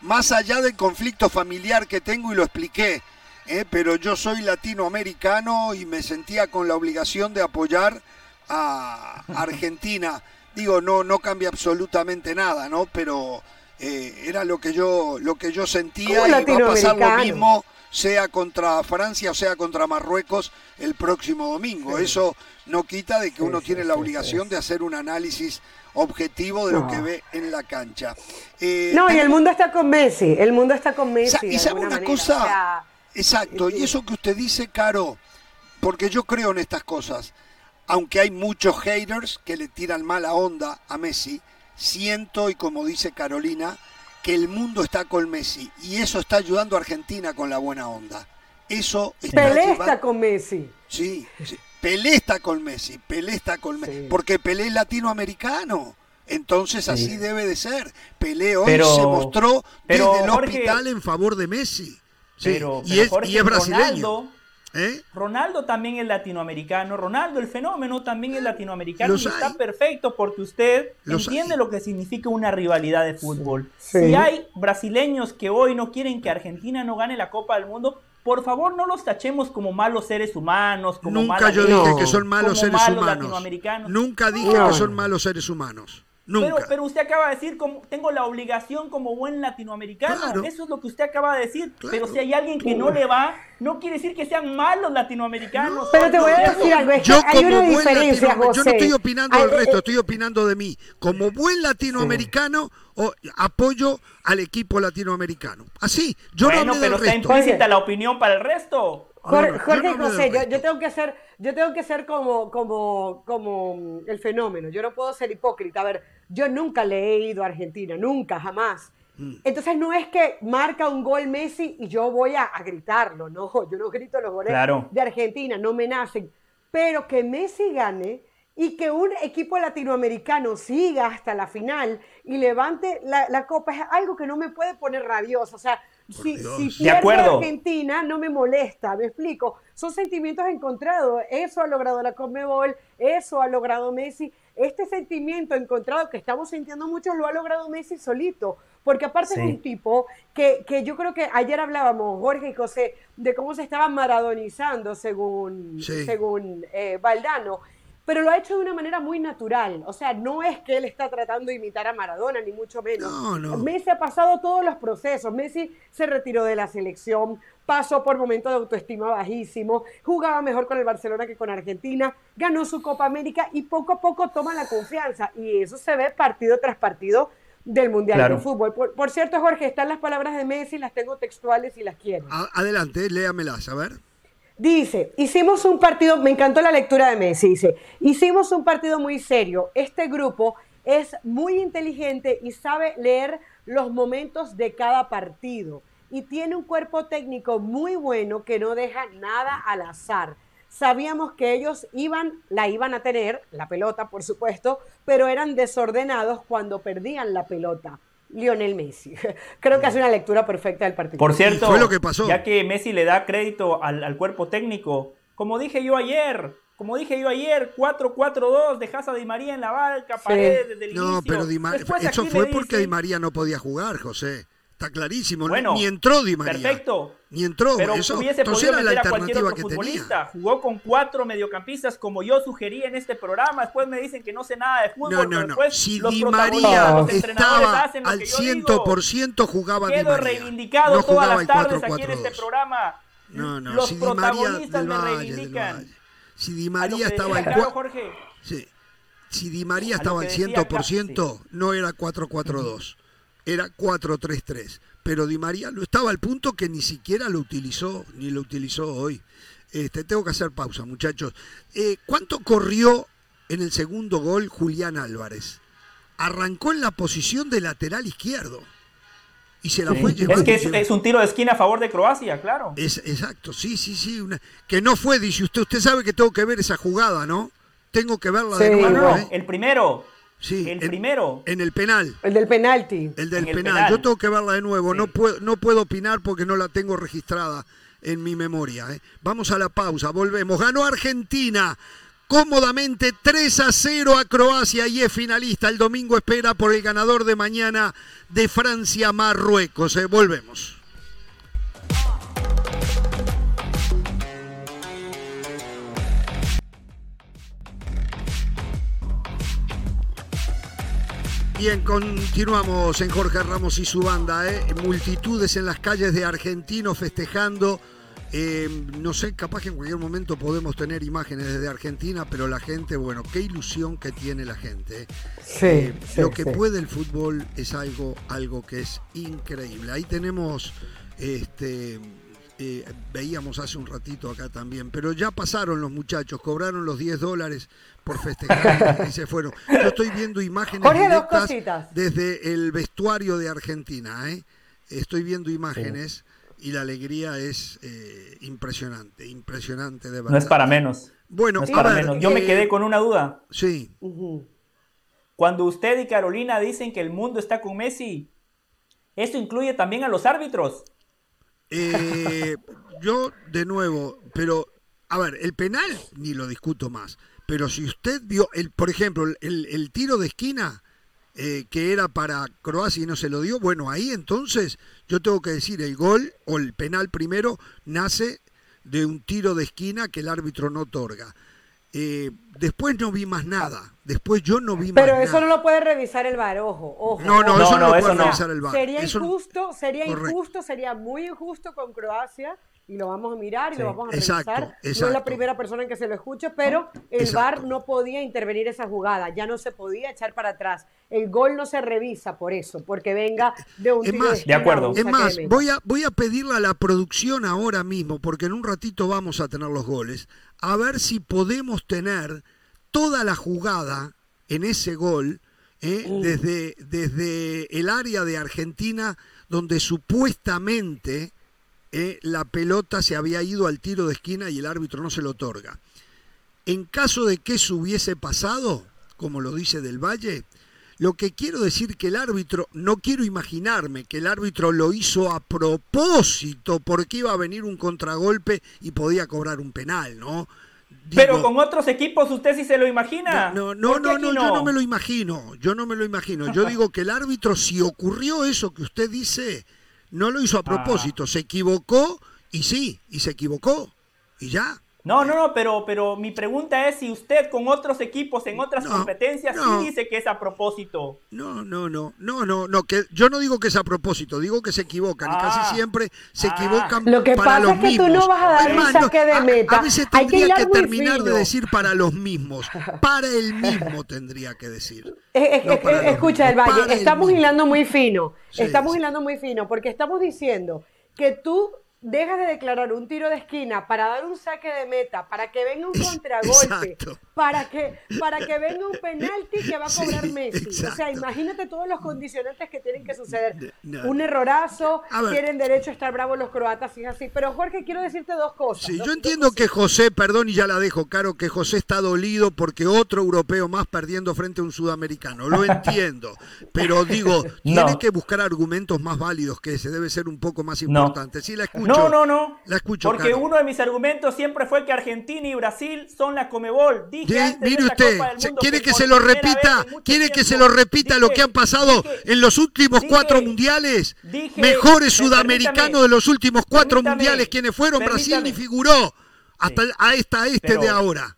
Más allá del conflicto familiar que tengo y lo expliqué. ¿Eh? pero yo soy latinoamericano y me sentía con la obligación de apoyar a Argentina. Digo, no, no cambia absolutamente nada, ¿no? Pero eh, era lo que yo, lo que yo sentía y va a pasar lo mismo, sea contra Francia o sea contra Marruecos el próximo domingo. Eso no quita de que uno tiene la obligación de hacer un análisis objetivo de lo que ve en la cancha. Eh, no, y el mundo está con Messi, el mundo está con Messi. Y sabe una cosa, Exacto, y eso que usted dice, Caro, porque yo creo en estas cosas, aunque hay muchos haters que le tiran mala onda a Messi, siento, y como dice Carolina, que el mundo está con Messi, y eso está ayudando a Argentina con la buena onda. Eso está Pelé está con Messi. Sí, Pelé está con Messi, Pelé está con Messi, porque Pelé es latinoamericano. Entonces así debe de ser. Pelé hoy se mostró desde el hospital en favor de Messi pero, y, es, Jorge, brasileño. ¿Eh? Ronaldo también es latinoamericano, Ronaldo el fenómeno también es latinoamericano y está perfecto porque usted entiende lo que significa una rivalidad de fútbol. Si hay brasileños que hoy no quieren que Argentina no gane la Copa del Mundo, por favor no los tachemos como malos seres humanos. Como Nunca yo dije que son malos seres humanos. Nunca dije que son malos seres humanos. Pero, pero, usted acaba de decir, como, tengo la obligación como buen latinoamericano. Eso es lo que usted acaba de decir. Pero si hay alguien que no le va, no quiere decir que sean malos latinoamericanos. pero te voy a decir algo. yo hay una diferencia, José. Yo no estoy opinando del resto, estoy opinando de mí. Como buen latinoamericano, apoyo al equipo latinoamericano. Así, yo bueno, no pero está implícita la opinión para el resto. Jorge, José, yo, tengo que ser, yo tengo que ser como, como, como el fenómeno. Yo no puedo ser hipócrita. A ver, yo nunca le he ido a Argentina, nunca, jamás. Mm. Entonces no es que marca un gol Messi y yo voy a, gritarlo, no, yo no grito los goles de Argentina, no me nacen. Pero que Messi gane y que un equipo latinoamericano siga hasta la final y levante la, la copa es algo que no me puede poner rabioso. O sea, si, si Argentina no me molesta, me explico. Son sentimientos encontrados. Eso ha logrado la Conmebol, eso ha logrado Messi. Este sentimiento encontrado que estamos sintiendo muchos lo ha logrado Messi solito. Porque aparte es un tipo que, que, yo creo que ayer hablábamos, Jorge y José, de cómo se estaba maradonizando según, según eh, Valdano pero lo ha hecho de una manera muy natural. O sea, no es que él está tratando de imitar a Maradona, ni mucho menos. Messi ha pasado todos los procesos. Messi se retiró de la selección, pasó por momentos de autoestima bajísimo, jugaba mejor con el Barcelona que con Argentina, ganó su Copa América y poco a poco toma la confianza. Y eso se ve partido tras partido del Mundial de Fútbol. Por, cierto, Jorge, están las palabras de Messi, las tengo textuales y las quiero. Adelante, léamelas, a ver. Dice, hicimos un partido, me encantó la lectura de Messi, dice, hicimos un partido muy serio. Este grupo es muy inteligente y sabe leer los momentos de cada partido. Y tiene un cuerpo técnico muy bueno que no deja nada al azar. Sabíamos que ellos iban, la iban a tener, la pelota por supuesto, pero eran desordenados cuando perdían la pelota. Lionel Messi. Creo que hace una lectura perfecta del partido. Por cierto, ya que Messi le da crédito al, cuerpo técnico, como dije yo ayer, como dije yo ayer, 4-4-2, dejas a Di María en la barca, paredes desde el no, pero eso fue porque Di María no podía jugar, José. Está clarísimo. ni entró Di María. Perfecto. Ni entró. Pero eso, hubiese podido meter a cualquier otro futbolista. Jugó con cuatro mediocampistas como yo sugerí en este programa. Después me dicen que no sé nada de fútbol. No, no, no. Si Di María estaba al 100% jugaba Quedo Di María. reivindicado no todas las tardes aquí en este programa. No, no. Los si protagonistas me reivindican. Si Di María estaba al Jorge. Sí. Si Di María estaba al 100%, no era 4-4-2 era 4-3-3. Pero Di María lo estaba al punto que ni siquiera lo utilizó, ni lo utilizó hoy. Este, tengo que hacer pausa, muchachos. Eh, ¿Cuánto corrió en el segundo gol Julián Álvarez? Arrancó en la posición de lateral izquierdo. Y se la fue llevando. Es que es, un tiro de esquina a favor de Croacia, claro. Es, exacto, sí, sí, sí. que no fue, dice usted. Usted sabe que tengo que ver esa jugada, ¿no? Tengo que verla de nuevo. ¿eh? El primero. Sí, el primero. En el penal. El del penalti. El del penal. Yo tengo que verla de nuevo. No, puedo, no puedo opinar porque no la tengo registrada en mi memoria. ¿eh? Vamos a la pausa, volvemos. Ganó Argentina cómodamente 3 a 0 a Croacia y es finalista. El domingo espera por el ganador de mañana de Francia-Marruecos. ¿eh? Volvemos. Bien, continuamos en Jorge Ramos y su banda. ¿eh? Multitudes en las calles de Argentinos festejando. Eh, no sé, capaz que en cualquier momento podemos tener imágenes desde Argentina, pero la gente, bueno, qué ilusión que tiene la gente. ¿eh? Sí, eh, lo que puede el fútbol es algo, algo que es increíble. Ahí tenemos este veíamos hace un ratito acá también, pero ya pasaron los muchachos, cobraron los 10 dólares por festejar y se fueron. Yo estoy viendo imágenes desde el vestuario de Argentina, ¿eh? estoy viendo imágenes y la alegría es eh, impresionante, impresionante de verdad. No es para menos. Bueno, Yo me quedé con una duda. Sí. Cuando usted y Carolina dicen que el mundo está con Messi, ¿esto incluye también a los árbitros? Eh, yo, de nuevo, pero, a ver, el penal ni lo discuto más. Pero si usted vio, el, por ejemplo, el, tiro de esquina eh, que era para Croacia y no se lo dio, bueno, ahí entonces yo tengo que decir, el gol o el penal primero nace de un tiro de esquina que el árbitro no otorga. Eh, después no vi más nada. Después yo no vi más nada. Pero eso no lo puede revisar el VAR, ojo, ojo. No, no, eso no, lo puede revisar el VAR. Sería injusto, sería injusto, sería muy injusto con Croacia y lo vamos a mirar y lo vamos a revisar. no es la primera persona en que se lo escuche, pero el VAR no podía intervenir esa jugada, ya no se podía echar para atrás. El gol no se revisa por eso, porque venga de un es más, de, acuerdo. Es más, voy a, voy a pedirle a la producción ahora mismo, porque en un ratito vamos a tener los goles, a ver si podemos tener toda la jugada en ese gol, ¿eh? desde, desde el área de Argentina, donde supuestamente eh, la pelota se había ido al tiro de esquina y el árbitro no se lo otorga. En caso de que eso hubiese pasado, como lo dice Del Valle, lo que quiero decir que el árbitro, no quiero imaginarme que el árbitro lo hizo a propósito porque iba a venir un contragolpe y podía cobrar un penal, ¿no? Pero con otros equipos usted sí se lo imagina. No, no, no, no, yo no me lo imagino. Yo no me lo imagino. Yo digo que el árbitro, si ocurrió eso que usted dice, no lo hizo a propósito. Se equivocó y sí, y se equivocó. Y ya. No, no, no, pero, pero mi pregunta es si usted con otros equipos en otras competencias sí dice que es a propósito. No, no, no, no, no, no, que yo no digo que es a propósito, digo que se equivocan y casi Ah. siempre se Ah. equivocan Lo que para pasa los es que tú no vas a dar Es un más, no, saque de meta. A, veces Hay que tendría que, hilar muy terminar de decir para los mismos, para el mismo tendría que decir. Eh, eh, No eh, escucha, el Valle, el estamos mismo. hilando muy fino. Sí, estamos sí. hilando muy fino porque estamos diciendo que tú dejas de declarar un tiro de esquina para dar un saque de meta, para que venga un contragolpe, Exacto. para que, para que venga un penalti que va a cobrar Sí, Messi. O sea, imagínate todos los condicionantes que tienen que suceder. No. Un errorazo, tienen derecho a estar bravos los croatas, y es así. Pero Jorge, quiero decirte dos cosas. Sí, yo entiendo que José, perdón y ya la dejo, Caro, que José está dolido porque otro europeo más perdiendo frente a un sudamericano. Lo entiendo. Pero digo, tiene No. que buscar argumentos más válidos que ese, debe ser un poco más No. importante. Sí, la escucho. No, no, no. La escucho, Porque Caro. uno de mis argumentos siempre fue que Argentina y Brasil son la Comebol. Dije antes mire usted, Copa del se- Mundo quiere que se lo repita, quiere que se lo repita lo que han pasado dije- en los últimos dije- cuatro mundiales, dije- mejores sudamericanos de los últimos cuatro mundiales, quienes fueron, Brasil ni figuró, hasta a esta este Pero- de ahora.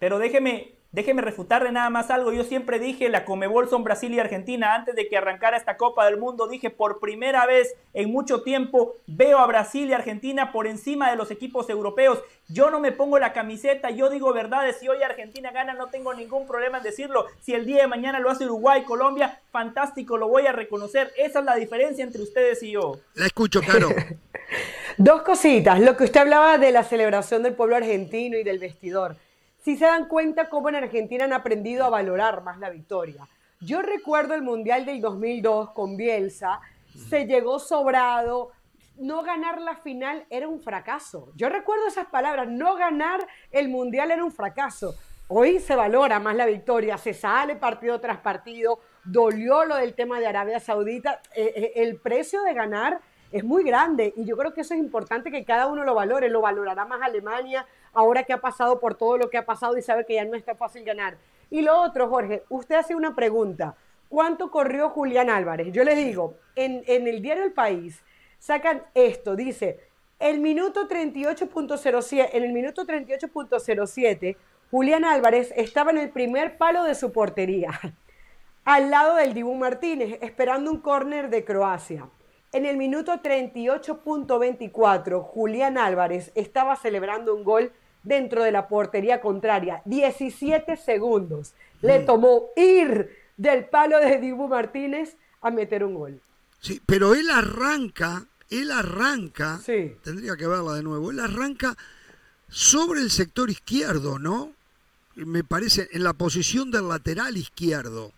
Pero déjeme, déjeme refutarle nada más algo. Yo siempre dije la Comebol son Brasil y Argentina. Antes de que arrancara esta Copa del Mundo, dije por primera vez en mucho tiempo veo a Brasil y Argentina por encima de los equipos europeos. Yo no me pongo la camiseta, yo digo verdades. Si hoy Argentina gana, no tengo ningún problema en decirlo. Si el día de mañana lo hace Uruguay, Colombia, fantástico, lo voy a reconocer. Esa es la diferencia entre ustedes y yo. La escucho, Caro. Dos cositas. Lo que usted hablaba de la celebración del pueblo argentino y del vestidor. Si se dan cuenta cómo en Argentina han aprendido a valorar más la victoria. Yo recuerdo el Mundial del 2002 con Bielsa, se llegó sobrado, no ganar la final era un fracaso. Yo recuerdo esas palabras, no ganar el Mundial era un fracaso. Hoy se valora más la victoria, se sale partido tras partido, dolió lo del tema de Arabia Saudita, Eh, eh, el precio de ganar es muy grande y yo creo que eso es importante que cada uno lo valore, lo valorará más Alemania ahora que ha pasado por todo lo que ha pasado y sabe que ya no está fácil ganar. Y lo otro, Jorge, usted hace una pregunta, ¿cuánto corrió Julián Álvarez? Yo le digo, en, en el diario El País sacan esto, dice, el minuto 38.07, en el minuto 38.07, Julián Álvarez estaba en el primer palo de su portería, al lado del Dibu Martínez, esperando un córner de Croacia. En el minuto 38.24, Julián Álvarez estaba celebrando un gol dentro de la portería contraria. 17 segundos le tomó ir del palo de Dibu Martínez a meter un gol. Sí, pero él arranca, él arranca, Sí. tendría que verla de nuevo, él arranca sobre el sector izquierdo, ¿no? Me parece, en la posición del lateral izquierdo.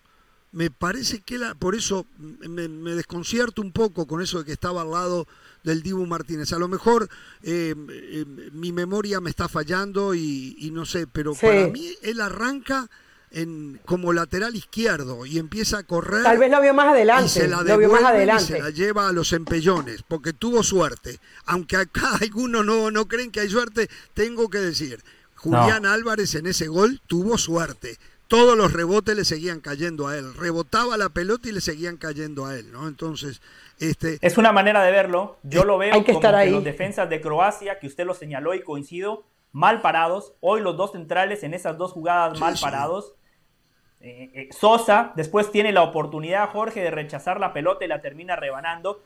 Me parece que la, por eso me, me desconcierto un poco con eso de que estaba al lado del Dibu Martínez. A lo mejor eh, eh, mi memoria me está fallando y, y no sé, pero Sí. para mí él arranca en, como lateral izquierdo y empieza a correr. Tal vez lo vio más adelante. Y se la lo vio más adelante. Y se la lleva a los empellones, porque tuvo suerte. Aunque acá algunos no, no creen que hay suerte, tengo que decir, Julián Álvarez en ese gol tuvo suerte. Todos los rebotes le seguían cayendo a él. Rebotaba la pelota y le seguían cayendo a él, ¿no? Entonces, este... Es una manera de verlo. Yo lo veo como que los defensas de Croacia, que usted lo señaló y coincido, mal parados. Hoy los dos centrales en esas dos jugadas mal parados. Eh, eh, Sosa después tiene la oportunidad, Jorge, de rechazar la pelota y la termina rebanando.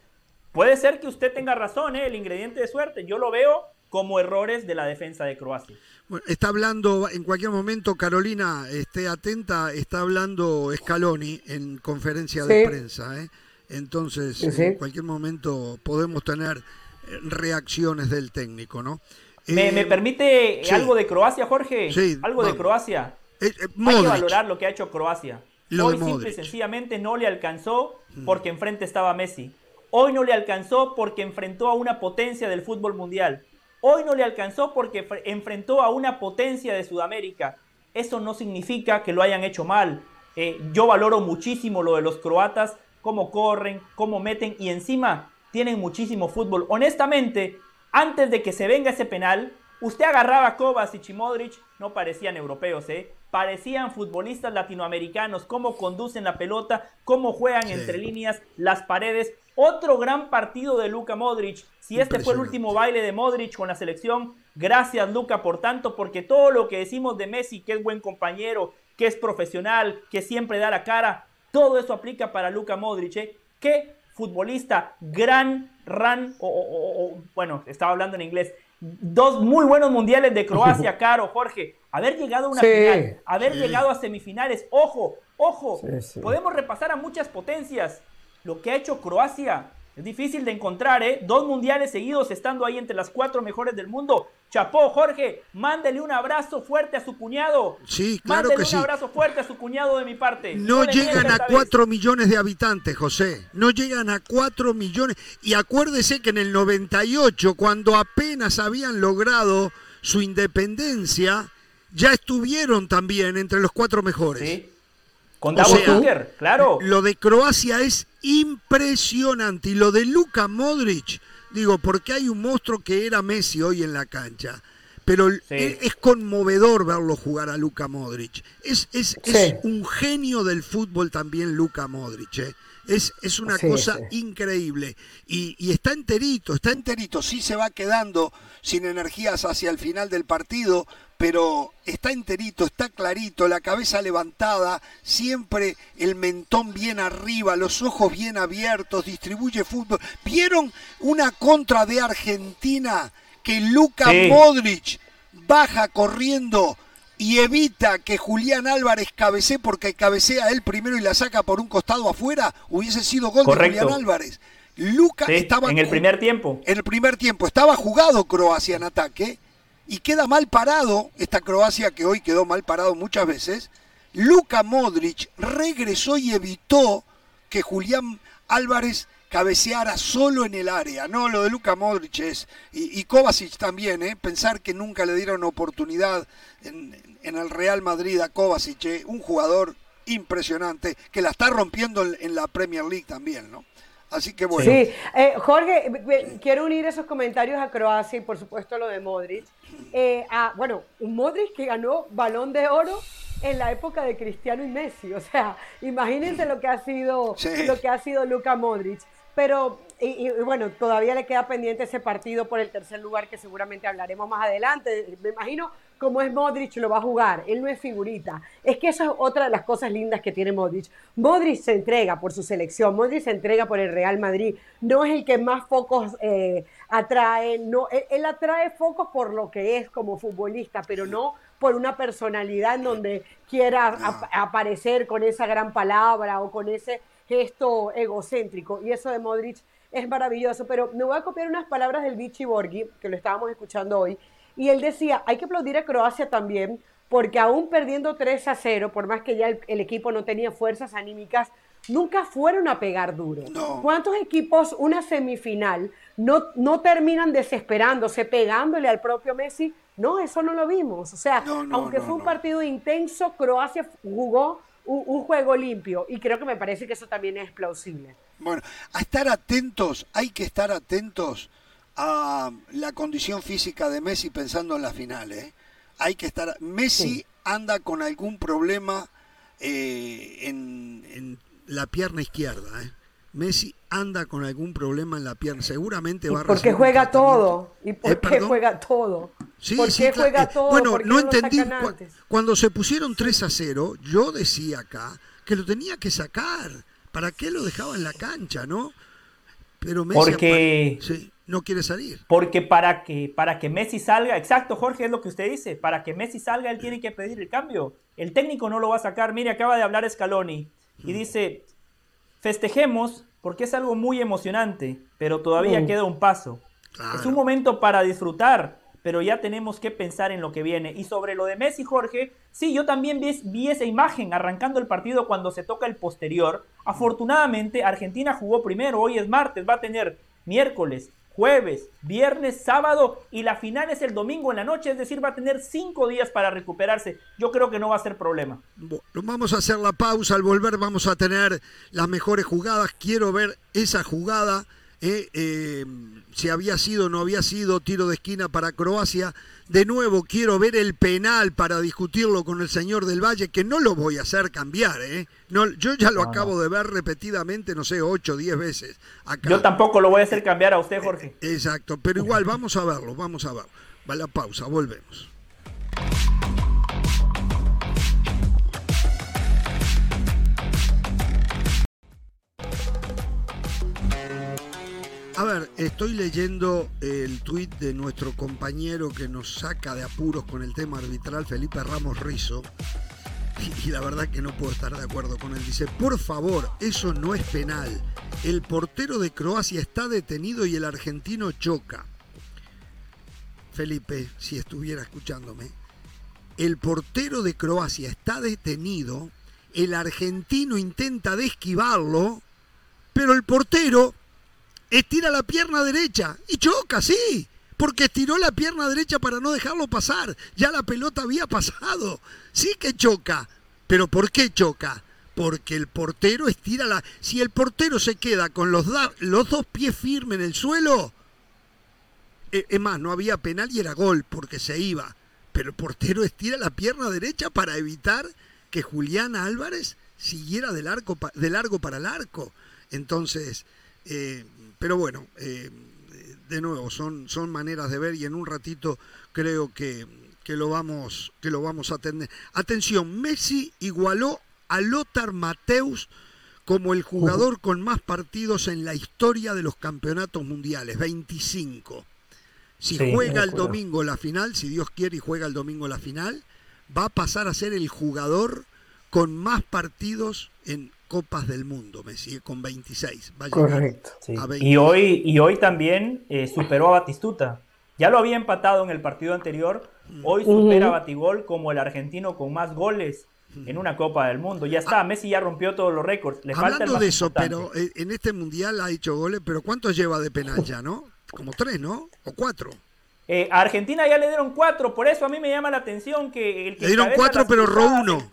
Puede ser que usted tenga razón, ¿eh? el ingrediente de suerte. Yo lo veo como errores de la defensa de Croacia. está hablando en cualquier momento, Carolina, esté atenta, está hablando Scaloni en conferencia de prensa. Entonces, en cualquier momento podemos tener reacciones del técnico, ¿no? ¿Me, permite algo de Croacia, Jorge? Sí, algo de Croacia. Eh, eh, Hay que valorar lo que ha hecho Croacia. Hoy simple y sencillamente no le alcanzó mm. porque enfrente estaba Messi. Hoy no le alcanzó porque enfrentó a una potencia del fútbol mundial. Hoy no le alcanzó porque enfrentó a una potencia de Sudamérica. Eso no significa que lo hayan hecho mal. Eh, yo valoro muchísimo lo de los croatas, cómo corren, cómo meten y encima tienen muchísimo fútbol. Honestamente, antes de que se venga ese penal, usted agarraba a Kovacic y Modric, no parecían europeos, ¿eh? Parecían futbolistas latinoamericanos, cómo conducen la pelota, cómo juegan entre líneas, las paredes. Otro gran partido de Luka Modric. Si este fue el último baile de Modric con la selección, gracias Luka por tanto, porque todo lo que decimos de Messi, que es buen compañero, que es profesional, que siempre da la cara, todo eso aplica para Luka Modric. ¿eh? ¿Qué futbolista, gran run, o, bueno, estaba hablando en inglés, dos muy buenos mundiales de Croacia, Caro, Jorge, haber llegado a una final, haber llegado a semifinales, ojo, ojo, podemos repasar a muchas potencias, lo que ha hecho Croacia es difícil de encontrar, ¿eh? Dos mundiales seguidos estando ahí entre las cuatro mejores del mundo. Chapó, Jorge, mándele un abrazo fuerte a su cuñado. Sí, claro que sí. un abrazo fuerte a su cuñado de mi parte. No, llegan a cuatro millones de habitantes, José. No llegan a cuatro millones. Y acuérdese que en el 98, cuando apenas habían logrado su independencia, ya estuvieron también entre los cuatro mejores. Sí. Con Davos claro. Lo de Croacia es impresionante. Y lo de Luka Modric, digo, porque hay un monstruo que era Messi hoy en la cancha. Pero es, conmovedor verlo jugar a Luka Modric. Es, es, un genio del fútbol también Luka Modric. ¿eh? Es, es, una cosa increíble. Y, y, está enterito, está enterito. Sí se va quedando sin energías hacia el final del partido, pero está enterito, está clarito, la cabeza levantada, siempre el mentón bien arriba, los ojos bien abiertos, distribuye fútbol. ¿Vieron una contra de Argentina que Luca Modric baja corriendo y evita que Julián Álvarez cabecee porque cabecea él primero y la saca por un costado afuera? Hubiese sido gol de Julián Álvarez. Luca estaba en el primer tiempo. En el primer tiempo estaba jugado Croacia en ataque y queda mal parado esta Croacia que hoy quedó mal parado muchas veces. Luka Modric regresó y evitó que Julián Álvarez cabeceara solo en el área. No, lo de Luka Modric es. Y, Kovacic también, ¿eh? pensar que nunca le dieron oportunidad en, el Real Madrid a Kovacic, ¿eh? un jugador impresionante que la está rompiendo en, en la Premier League también, ¿no? Así que bueno. Sí, eh, Jorge, quiero unir esos comentarios a Croacia y por supuesto lo de Modric. Eh, bueno, un Modric que ganó balón de oro en la época de Cristiano y Messi. O sea, imagínense lo que ha sido, lo que ha sido Luka Modric. Pero, y, bueno, todavía le queda pendiente ese partido por el tercer lugar que seguramente hablaremos más adelante. Me imagino cómo es Modric, lo va a jugar. Él no es figurita. Es que esa es otra de las cosas lindas que tiene Modric. Modric se entrega por su selección, Modric se entrega por el Real Madrid. No es el que más focos eh, atrae, no, él, atrae focos por lo que es como futbolista, pero no por una personalidad en donde quiera aparecer con esa gran palabra o con ese gesto egocéntrico. Y eso de Modric es maravilloso. Pero me voy a copiar unas palabras del Vichy Borghi, que lo estábamos escuchando hoy. Y él decía, hay que aplaudir a Croacia también, porque aún perdiendo 3 a 0, por más que ya el, equipo no tenía fuerzas anímicas, nunca fueron a pegar duro. ¿Cuántos equipos, una semifinal, no, no terminan desesperándose, pegándole al propio Messi No, eso no lo vimos. O sea, aunque fue un partido intenso, Croacia jugó un, juego limpio y creo que me parece que eso también es plausible. Bueno, a estar atentos, hay que estar atentos a la condición física de Messi pensando en la final. ¿eh? Hay que estar. Messi anda con algún problema eh, en, la pierna izquierda. ¿eh? Messi anda con algún problema en la pierna. Seguramente va a ¿Por qué juega todo? ¿Y por qué juega todo? ¿Por qué juega todo? Bueno, no entendí. cuando se pusieron 3 a 0, yo decía acá que lo tenía que sacar. ¿Para qué lo dejaba en la cancha, no? Pero Messi porque no quiere salir. Porque para que, para que Messi salga, exacto, Jorge, es lo que usted dice, para que Messi salga, él tiene que pedir el cambio. El técnico no lo va a sacar. Mire, acaba de hablar Scaloni y mm. dice, Festejemos porque es algo muy emocionante, pero todavía mm. queda un paso. Es un momento para disfrutar, pero ya tenemos que pensar en lo que viene. Y sobre lo de Messi, Jorge, sí, yo también vi, esa imagen arrancando el partido cuando se toca el posterior. Afortunadamente, Argentina jugó primero, hoy es martes, va a tener miércoles, jueves, viernes, sábado y la final es el domingo en la noche, es decir, va a tener cinco días para recuperarse. Yo creo que no va a ser problema. vamos a hacer la pausa, al volver vamos a tener las mejores jugadas. Quiero ver esa jugada eh, eh, si había sido o no había sido tiro de esquina para Croacia. De nuevo, quiero ver el penal para discutirlo con el señor del Valle, que no lo voy a hacer cambiar. ¿eh? No, yo ya lo acabo de ver repetidamente, no sé, ocho o diez veces. Yo tampoco lo voy a hacer cambiar a usted, Jorge. Exacto, pero igual vamos a verlo, vamos a verlo. Va la pausa, volvemos. A ver, estoy leyendo el tuit de nuestro compañero que nos saca de apuros con el tema arbitral, Felipe Ramos Rizo. Y, la verdad que no puedo estar de acuerdo con él. Dice, por favor, eso no es penal. El portero de Croacia está detenido y el argentino choca. Felipe, si estuviera escuchándome, el portero de Croacia está detenido, el argentino intenta de esquivarlo, pero el portero estira la pierna derecha y choca, sí, porque estiró la pierna derecha para no dejarlo pasar. Ya la pelota había pasado. Sí que choca. Pero ¿por qué choca? Porque el portero estira la... Si el portero se queda con los, los dos pies firmes en el suelo, e, es más, no había penal y era gol porque se iba. Pero el portero estira la pierna derecha para evitar que Julián Álvarez siguiera del, arco, de largo para el arco. Entonces, eh, pero bueno, eh, de nuevo, son, son maneras de ver y en un ratito creo que, lo, vamos, que lo vamos a tener. Atención, Messi igualó a Lothar Mateus como el jugador con más partidos en la historia de los campeonatos mundiales, 25. Si juega el domingo la final, si Dios quiere y juega el domingo la final, va a pasar a ser el jugador con más partidos en Copas del Mundo, me sigue con 26. Correcto. Y, hoy, y hoy también eh, superó a Batistuta. Ya lo había empatado en el partido anterior. Hoy supera a Batigol como el argentino con más goles en una Copa del Mundo. Ya está, ah. Messi ya rompió todos los récords. Le Hablando falta de eso, pero eh, en este mundial ha hecho goles, pero ¿cuántos lleva de penal ya, no? Como tres, ¿no? O cuatro. Eh, a Argentina ya le dieron cuatro, por eso a mí me llama la atención que el que le dieron cuatro, pero erró uno.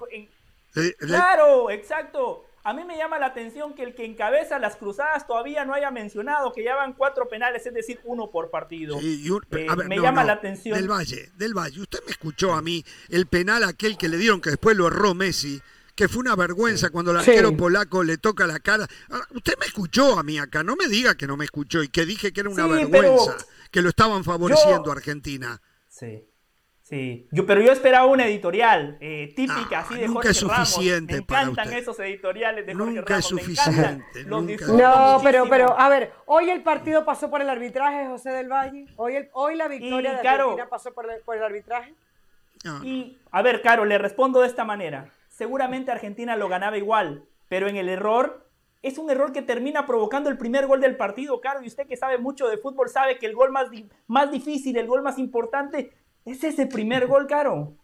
claro, exacto. A mí me llama la atención que el que encabeza las cruzadas todavía no haya mencionado que ya van cuatro penales, es decir, uno por partido. Eh, me llama la atención. Del Valle, del Valle. Usted me escuchó a mí el penal aquel que le dieron, que después lo erró Messi, que fue una vergüenza cuando el arquero polaco le toca la cara. usted me escuchó a mí acá, no me diga que no me escuchó y que dije que era una vergüenza, que lo estaban favoreciendo a Argentina. Sí. Sí, yo, pero yo esperaba una editorial eh, típica así de nunca es suficiente Ramos. Me encantan esos editoriales de Jorge nunca Es suficiente, no, pero, pero, a ver, hoy el partido pasó por el arbitraje, José del Valle. Hoy, el, hoy la victoria de Argentina pasó por el, por el arbitraje. Y, a ver, Caro, le respondo de esta manera. Seguramente Argentina lo ganaba igual, pero en el error es un error que termina provocando el primer gol del partido, Caro. Y usted que sabe mucho de fútbol sabe que el gol más, más difícil, el gol más importante, ¿Es ese primer gol, Caro?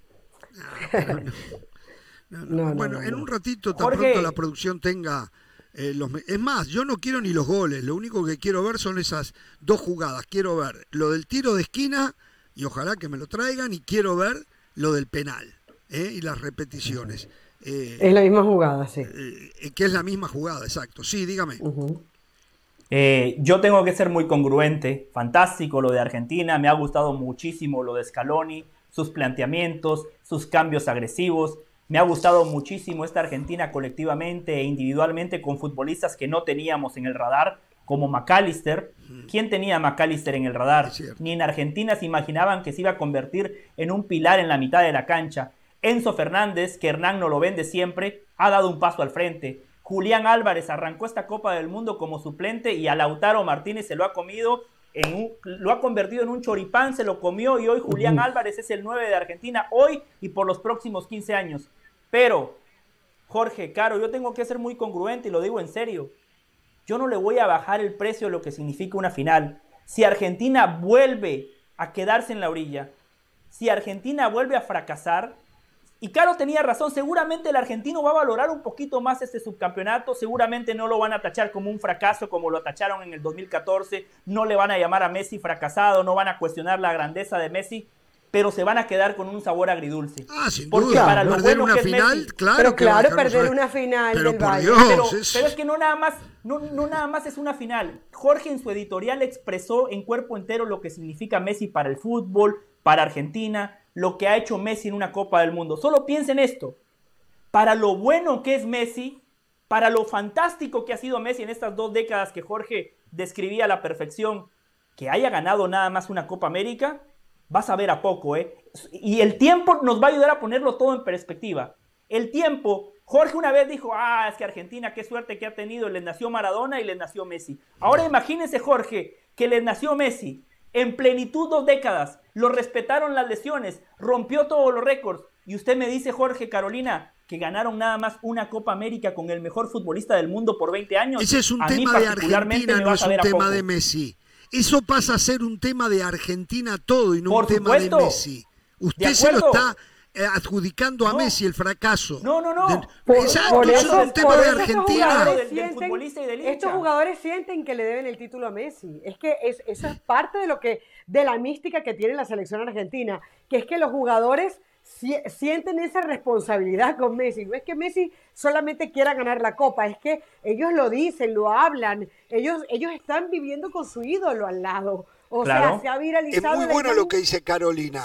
bueno, en un ratito, tan pronto la producción tenga eh, los... Es más, yo no quiero ni los goles, lo único que quiero ver son esas dos jugadas. Quiero ver lo del tiro de esquina y ojalá que me lo traigan y quiero ver lo del penal ¿eh? y las repeticiones. Eh, es la misma jugada, sí. Eh, que es la misma jugada, exacto. Sí, dígame. Yo tengo que ser muy congruente. Fantástico lo de Argentina. Me ha gustado muchísimo lo de Scaloni, sus planteamientos, sus cambios agresivos. Me ha gustado muchísimo esta Argentina colectivamente e individualmente con futbolistas que no teníamos en el radar como McAllister. ¿Quién tenía a McAllister en el radar? Ni en Argentina se imaginaban que se iba a convertir en un pilar en la mitad de la cancha. Enzo Fernández, que Hernán no lo vende siempre, ha dado un paso al frente. Julián Álvarez arrancó esta Copa del Mundo como suplente y a Lautaro Martínez se lo ha comido, en un, lo ha convertido en un choripán, se lo comió y hoy Julián Álvarez es el 9 de Argentina, hoy y por los próximos 15 años. Pero, Jorge, Caro, yo tengo que ser muy congruente y lo digo en serio yo no le voy a bajar el precio de lo que significa una final. Si Argentina vuelve a quedarse en la orilla, si Argentina vuelve a fracasar, y Caro tenía razón, seguramente el argentino va a valorar un poquito más este subcampeonato, seguramente no lo van a tachar como un fracaso como lo tacharon en el 2014, no le van a llamar a Messi fracasado, no van a cuestionar la grandeza de Messi, pero se van a quedar con un sabor agridulce. Ah, sin Porque duda. Para perder una final, claro. Pero claro, perder una final pero del Valle. pero, es... pero, es... que no nada más, no, no nada más es una final. Jorge en su editorial expresó en cuerpo entero lo que significa Messi para el fútbol, para Argentina, lo que ha hecho Messi en una Copa del Mundo. Solo piensen esto. Para lo bueno que es Messi, para lo fantástico que ha sido Messi en estas dos décadas que Jorge describía a la perfección, que haya ganado nada más una Copa América, vas a ver a poco, ¿eh? Y el tiempo nos va a ayudar a ponerlo todo en perspectiva. El tiempo, Jorge una vez dijo, ah, es que Argentina, qué suerte que ha tenido, le nació Maradona y le nació Messi. Ahora imagínense, Jorge, que le nació Messi en plenitud dos décadas, lo respetaron las lesiones, rompió todos los récords. Y usted me dice, Jorge, Carolina, que ganaron nada más una Copa América con el mejor futbolista del mundo por 20 años. Ese es un tema de Argentina, no es un tema de Messi. Eso pasa a ser un tema de Argentina todo y no un tema de Messi. Usted se lo está adjudicando a Messi el fracaso. No, no, no. Exacto, eso, es un tema de Argentina. estos jugadores sienten que le deben el título a Messi. Es que eso es parte de lo que de la mística que tiene la selección argentina, que es que los jugadores sienten esa responsabilidad con Messi. No es que Messi solamente quiera ganar la copa, es que ellos lo dicen, lo hablan, ellos, ellos están viviendo con su ídolo al lado. O sea, se ha viralizado. Es muy bueno lo que dice Carolina.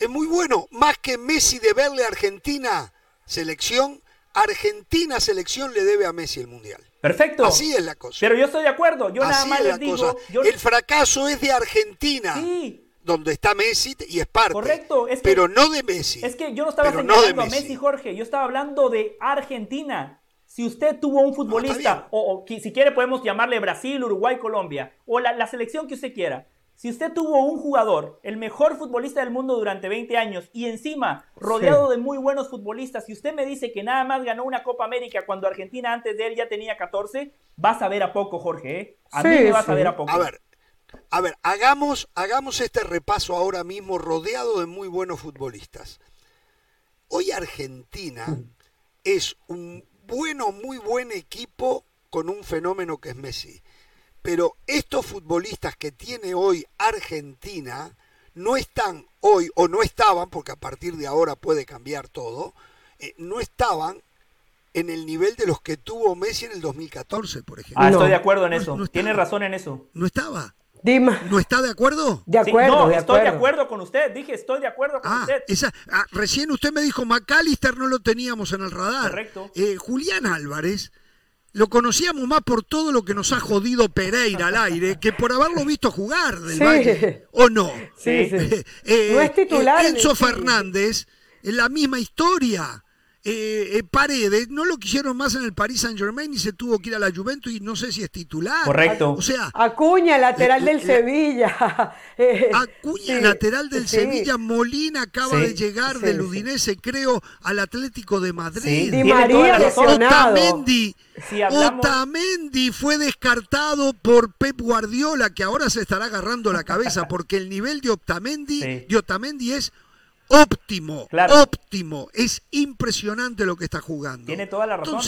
Es muy bueno. Más que Messi de verle a Argentina selección, Argentina selección le debe a Messi el mundial. Perfecto. Así es la cosa. Pero yo estoy de acuerdo. Yo nada más les digo. El fracaso es de Argentina. Sí donde está Messi y es parte. Correcto, pero no de Messi. Es que yo no estaba señalando a Messi, Jorge, yo estaba hablando de Argentina. Si usted tuvo un futbolista, o, si quiere podemos llamarle Brasil, Uruguay, Colombia, o la, selección que usted quiera. Si usted tuvo un jugador, el mejor futbolista del mundo durante 20 años, y encima rodeado de muy buenos futbolistas, si usted me dice que nada más ganó una Copa América cuando Argentina antes de él ya tenía 14, vas a ver a poco, Jorge. ¿eh? A mí me vas a ver a poco. A ver, a ver, hagamos, hagamos este repaso ahora mismo rodeado de muy buenos futbolistas. Hoy Argentina es un bueno, muy buen equipo con un fenómeno que es Messi. Pero estos futbolistas que tiene hoy Argentina no están hoy, o no estaban, porque a partir de ahora puede cambiar todo, eh, no estaban en el nivel de los que tuvo Messi en el 2014, por ejemplo. Ah, estoy de acuerdo en eso. Tiene razón en eso. No estaba. Dima. ¿No está de acuerdo? De acuerdo. no, estoy de acuerdo con usted. Dije, estoy de acuerdo con ah, usted. Esa, ah, recién usted me dijo, McAllister no lo teníamos en el radar. Correcto. Eh, Julián Álvarez, lo conocíamos más por todo lo que nos ha jodido Pereira al aire que por haberlo visto jugar del Valle. ¿O no? Sí, sí. Eh, no es titular. Enzo Fernández, en la misma historia. Eh, eh, Paredes no lo quisieron más en el Paris Saint Germain y se tuvo que ir a la Juventus y no sé si es titular. Correcto. O sea, Acuña, lateral del Sevilla. Acuña, lateral del Sevilla. Molina acaba de llegar del Udinese, creo, al Atlético de Madrid. Di María Otamendi, Otamendi fue descartado por Pep Guardiola, que ahora se estará agarrando la cabeza porque el nivel de Otamendi, de Otamendi es óptimo, óptimo. Es impresionante lo que está jugando. Tiene toda la razón.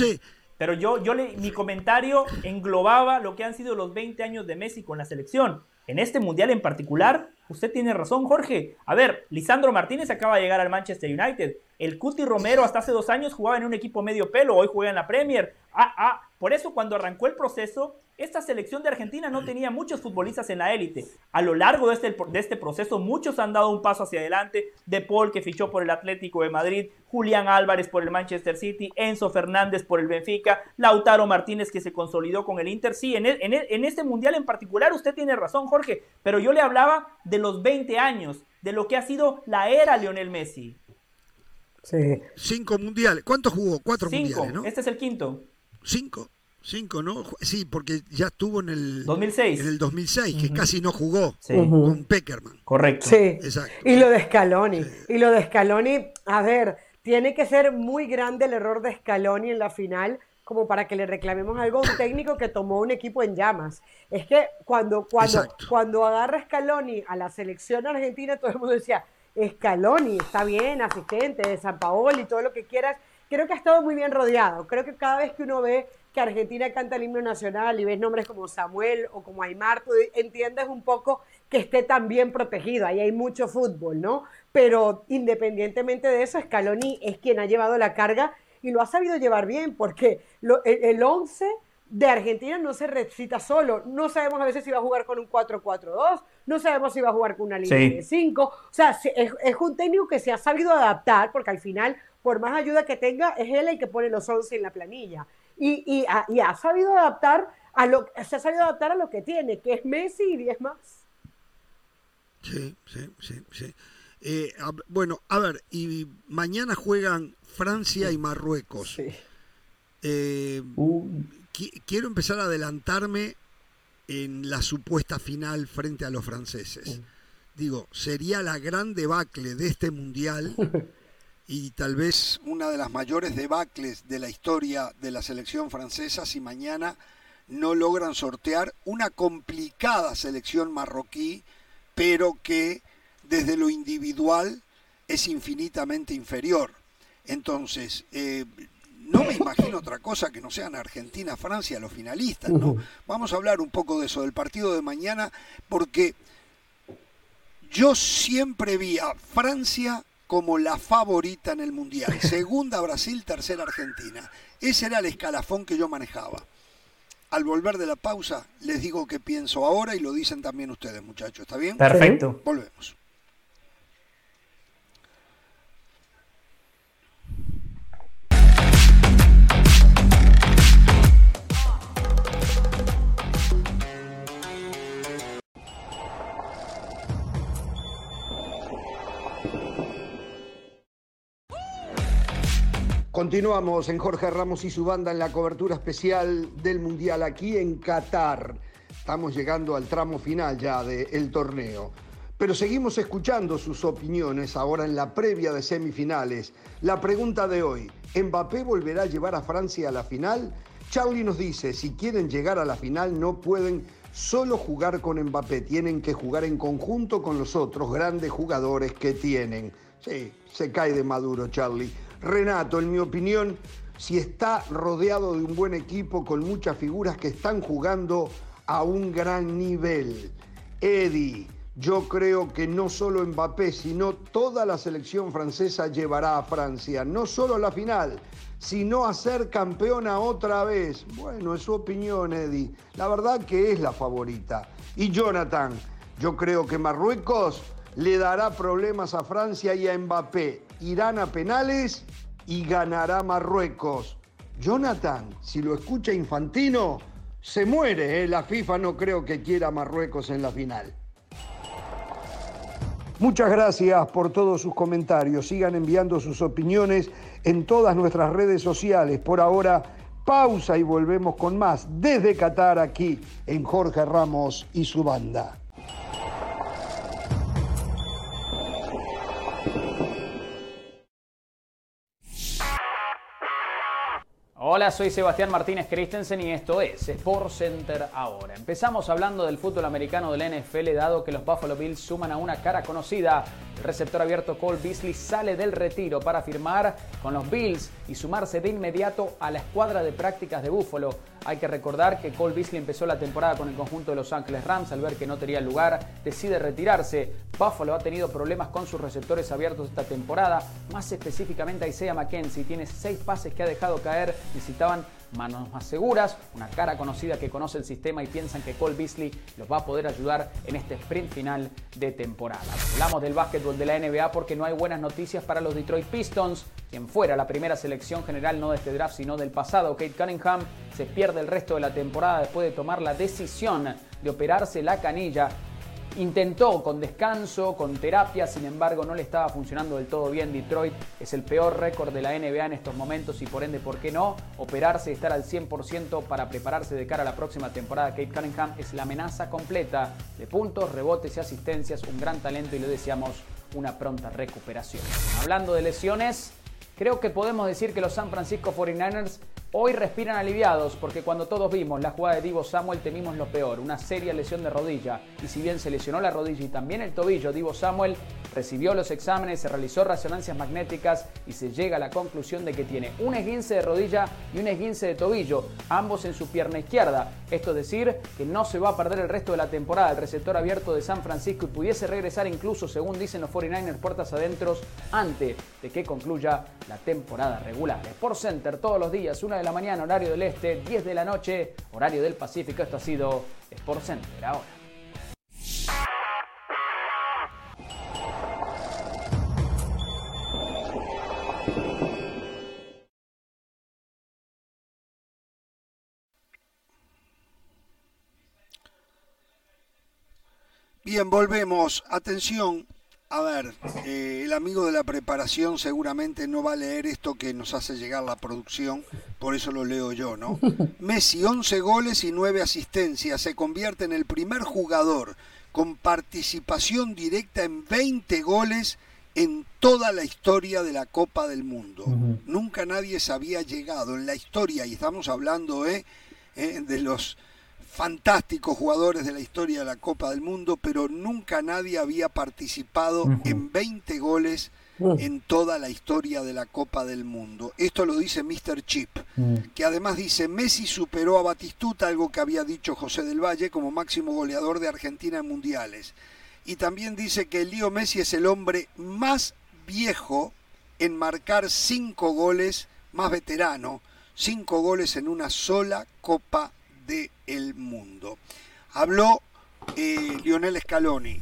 pero yo, yo le, mi comentario englobaba lo que han sido los 20 años de Messi con la selección. En este mundial en particular, usted tiene razón, Jorge. A ver, Lisandro Martínez acaba de llegar al Manchester United. El Cuti Romero hasta hace dos años jugaba en un equipo medio pelo, hoy juega en la Premier. Ah, ah, por eso cuando arrancó el proceso, esta selección de Argentina no tenía muchos futbolistas en la élite. A lo largo de este, de este proceso, muchos han dado un paso hacia adelante. De Paul, que fichó por el Atlético de Madrid, Julián Álvarez por el Manchester City, Enzo Fernández por el Benfica, Lautaro Martínez, que se consolidó con el Inter. Sí, en, e, en, e, en este mundial en particular, usted tiene razón, Jorge, pero yo le hablaba de los 20 años, de lo que ha sido la era Lionel Messi. Sí. Cinco mundiales. ¿Cuántos jugó? Cuatro mundiales, ¿no? Este es el quinto. Cinco. Cinco, ¿no? Sí, porque ya estuvo en el 2006, en el 2006 que casi no jugó con Peckerman. Correcto. Sí. Exacto. Y lo de Scaloni. Y lo de Scaloni, a ver, tiene que ser muy grande el error de Scaloni en la final como para que le reclamemos algo a un técnico que tomó un equipo en llamas. Es que cuando, cuando, cuando agarra Scaloni a la selección argentina, todo el mundo decía, Scaloni, está bien, asistente de San Paolo y todo lo que quieras. Creo que ha estado muy bien rodeado. Creo que cada vez que uno ve que Argentina canta el himno nacional y ves nombres como Samuel o como Aymar, entiendes un poco que esté tan bien protegido. Ahí hay mucho fútbol, ¿no? Pero independientemente de eso, Scaloni es quien ha llevado la carga y lo ha sabido llevar bien, porque el 11 de Argentina no se recita solo. No sabemos a veces si va a jugar con un 4-4-2, no sabemos si va a jugar con una línea de 5. O sea, es, es, un técnico que se ha sabido adaptar, porque al final, por más ayuda que tenga, es él el que pone los 11 en la planilla. Y, y, ha, sabido adaptar a lo, se ha sabido adaptar a lo que tiene, que es Messi y 10 más. Sí, sí, sí, sí. Eh, bueno, a ver, y mañana juegan Francia y Marruecos. Eh, uh. quiero empezar a adelantarme en la supuesta final frente a los franceses. Uh. Digo, sería la gran debacle de este mundial y tal vez una de las mayores debacles de la historia de la selección francesa si mañana no logran sortear una complicada selección marroquí, pero que desde lo individual es infinitamente inferior. Entonces, eh, no me imagino otra cosa que no sean Argentina, Francia los finalistas, ¿no? Vamos a hablar un poco de eso, del partido de mañana, porque yo siempre vi a Francia como la favorita en el Mundial. Segunda Brasil, tercera Argentina. Ese era el escalafón que yo manejaba. Al volver de la pausa, les digo qué pienso ahora y lo dicen también ustedes, muchachos. ¿Está bien? Perfecto. Volvemos. Continuamos en Jorge Ramos y su banda en la cobertura especial del Mundial aquí en Qatar. Estamos llegando al tramo final ya del torneo. Pero seguimos escuchando sus opiniones ahora en la previa de semifinales. La pregunta de hoy, ¿Mbappé volverá a llevar a Francia a la final? Charlie nos dice, si quieren llegar a la final no pueden solo jugar con Mbappé, tienen que jugar en conjunto con los otros grandes jugadores que tienen. Sí, se cae de maduro Charlie. Renato, en mi opinión, si está rodeado de un buen equipo con muchas figuras que están jugando a un gran nivel. Eddie, yo creo que no solo Mbappé, sino toda la selección francesa llevará a Francia, no solo la final, sino a ser campeona otra vez. Bueno, es su opinión, Eddie. La verdad que es la favorita. Y Jonathan, yo creo que Marruecos le dará problemas a Francia y a Mbappé irán a penales y ganará Marruecos. Jonathan, si lo escucha Infantino, se muere. ¿eh? La FIFA no creo que quiera Marruecos en la final. Muchas gracias por todos sus comentarios. Sigan enviando sus opiniones en todas nuestras redes sociales. Por ahora, pausa y volvemos con más desde Qatar aquí en Jorge Ramos y su banda. Hola, soy Sebastián Martínez Christensen y esto es Sport Center ahora. Empezamos hablando del fútbol americano del NFL dado que los Buffalo Bills suman a una cara conocida El receptor abierto Cole Beasley sale del retiro para firmar con los Bills y sumarse de inmediato a la escuadra de prácticas de Buffalo. Hay que recordar que Cole Beasley empezó la temporada con el conjunto de Los Ángeles Rams. Al ver que no tenía lugar, decide retirarse. Buffalo ha tenido problemas con sus receptores abiertos esta temporada. Más específicamente, Isaiah McKenzie tiene seis pases que ha dejado caer. Necesitaban manos más seguras, una cara conocida que conoce el sistema y piensan que Cole Beasley los va a poder ayudar en este sprint final de temporada. Hablamos del básquetbol de la NBA porque no hay buenas noticias para los Detroit Pistons, quien fuera la primera selección general no de este draft sino del pasado, Kate Cunningham, se pierde el resto de la temporada después de tomar la decisión de operarse la canilla Intentó con descanso, con terapia, sin embargo no le estaba funcionando del todo bien. Detroit es el peor récord de la NBA en estos momentos y por ende, ¿por qué no? Operarse y estar al 100% para prepararse de cara a la próxima temporada. Kate Cunningham es la amenaza completa de puntos, rebotes y asistencias, un gran talento y le deseamos una pronta recuperación. Hablando de lesiones, creo que podemos decir que los San Francisco 49ers Hoy respiran aliviados porque cuando todos vimos la jugada de Divo Samuel temimos lo peor, una seria lesión de rodilla. Y si bien se lesionó la rodilla y también el tobillo, Divo Samuel recibió los exámenes, se realizó resonancias magnéticas y se llega a la conclusión de que tiene un esguince de rodilla y un esguince de tobillo, ambos en su pierna izquierda. Esto es decir, que no se va a perder el resto de la temporada. El receptor abierto de San Francisco y pudiese regresar incluso, según dicen los 49ers, puertas adentro antes de que concluya la temporada regular. Sport Center todos los días, una de la mañana, horario del este, 10 de la noche, horario del Pacífico. Esto ha sido Sport Center ahora. Bien, volvemos. Atención, a ver, eh, el amigo de la preparación seguramente no va a leer esto que nos hace llegar la producción, por eso lo leo yo, ¿no? Messi, 11 goles y 9 asistencias, se convierte en el primer jugador con participación directa en 20 goles en toda la historia de la Copa del Mundo. Nunca nadie se había llegado en la historia, y estamos hablando ¿eh? eh de los fantásticos jugadores de la historia de la Copa del Mundo, pero nunca nadie había participado en 20 goles en toda la historia de la Copa del Mundo. Esto lo dice Mr. Chip, que además dice, Messi superó a Batistuta, algo que había dicho José del Valle como máximo goleador de Argentina en mundiales. Y también dice que Lío Messi es el hombre más viejo en marcar cinco goles, más veterano, cinco goles en una sola Copa del mundo. Habló eh, Lionel Scaloni.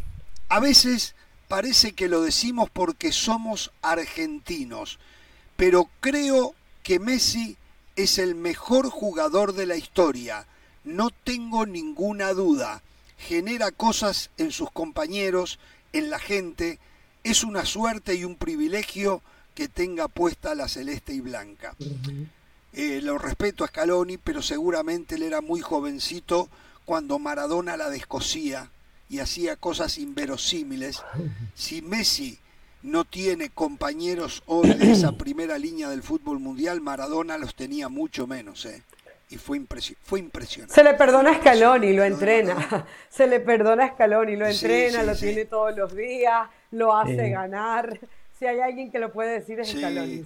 A veces parece que lo decimos porque somos argentinos, pero creo que Messi es el mejor jugador de la historia. No tengo ninguna duda. Genera cosas en sus compañeros, en la gente. Es una suerte y un privilegio que tenga puesta la celeste y blanca. Eh, lo respeto a Scaloni, pero seguramente él era muy jovencito cuando Maradona la descosía y hacía cosas inverosímiles. Si Messi no tiene compañeros hoy de esa primera línea del fútbol mundial, Maradona los tenía mucho menos. ¿eh? Y fue, fue impresionante. Se le perdona a Scaloni, lo entrena. Se le perdona a Scaloni, lo entrena, lo tiene todos los días, lo hace ganar. Si hay alguien que lo puede decir es Scaloni.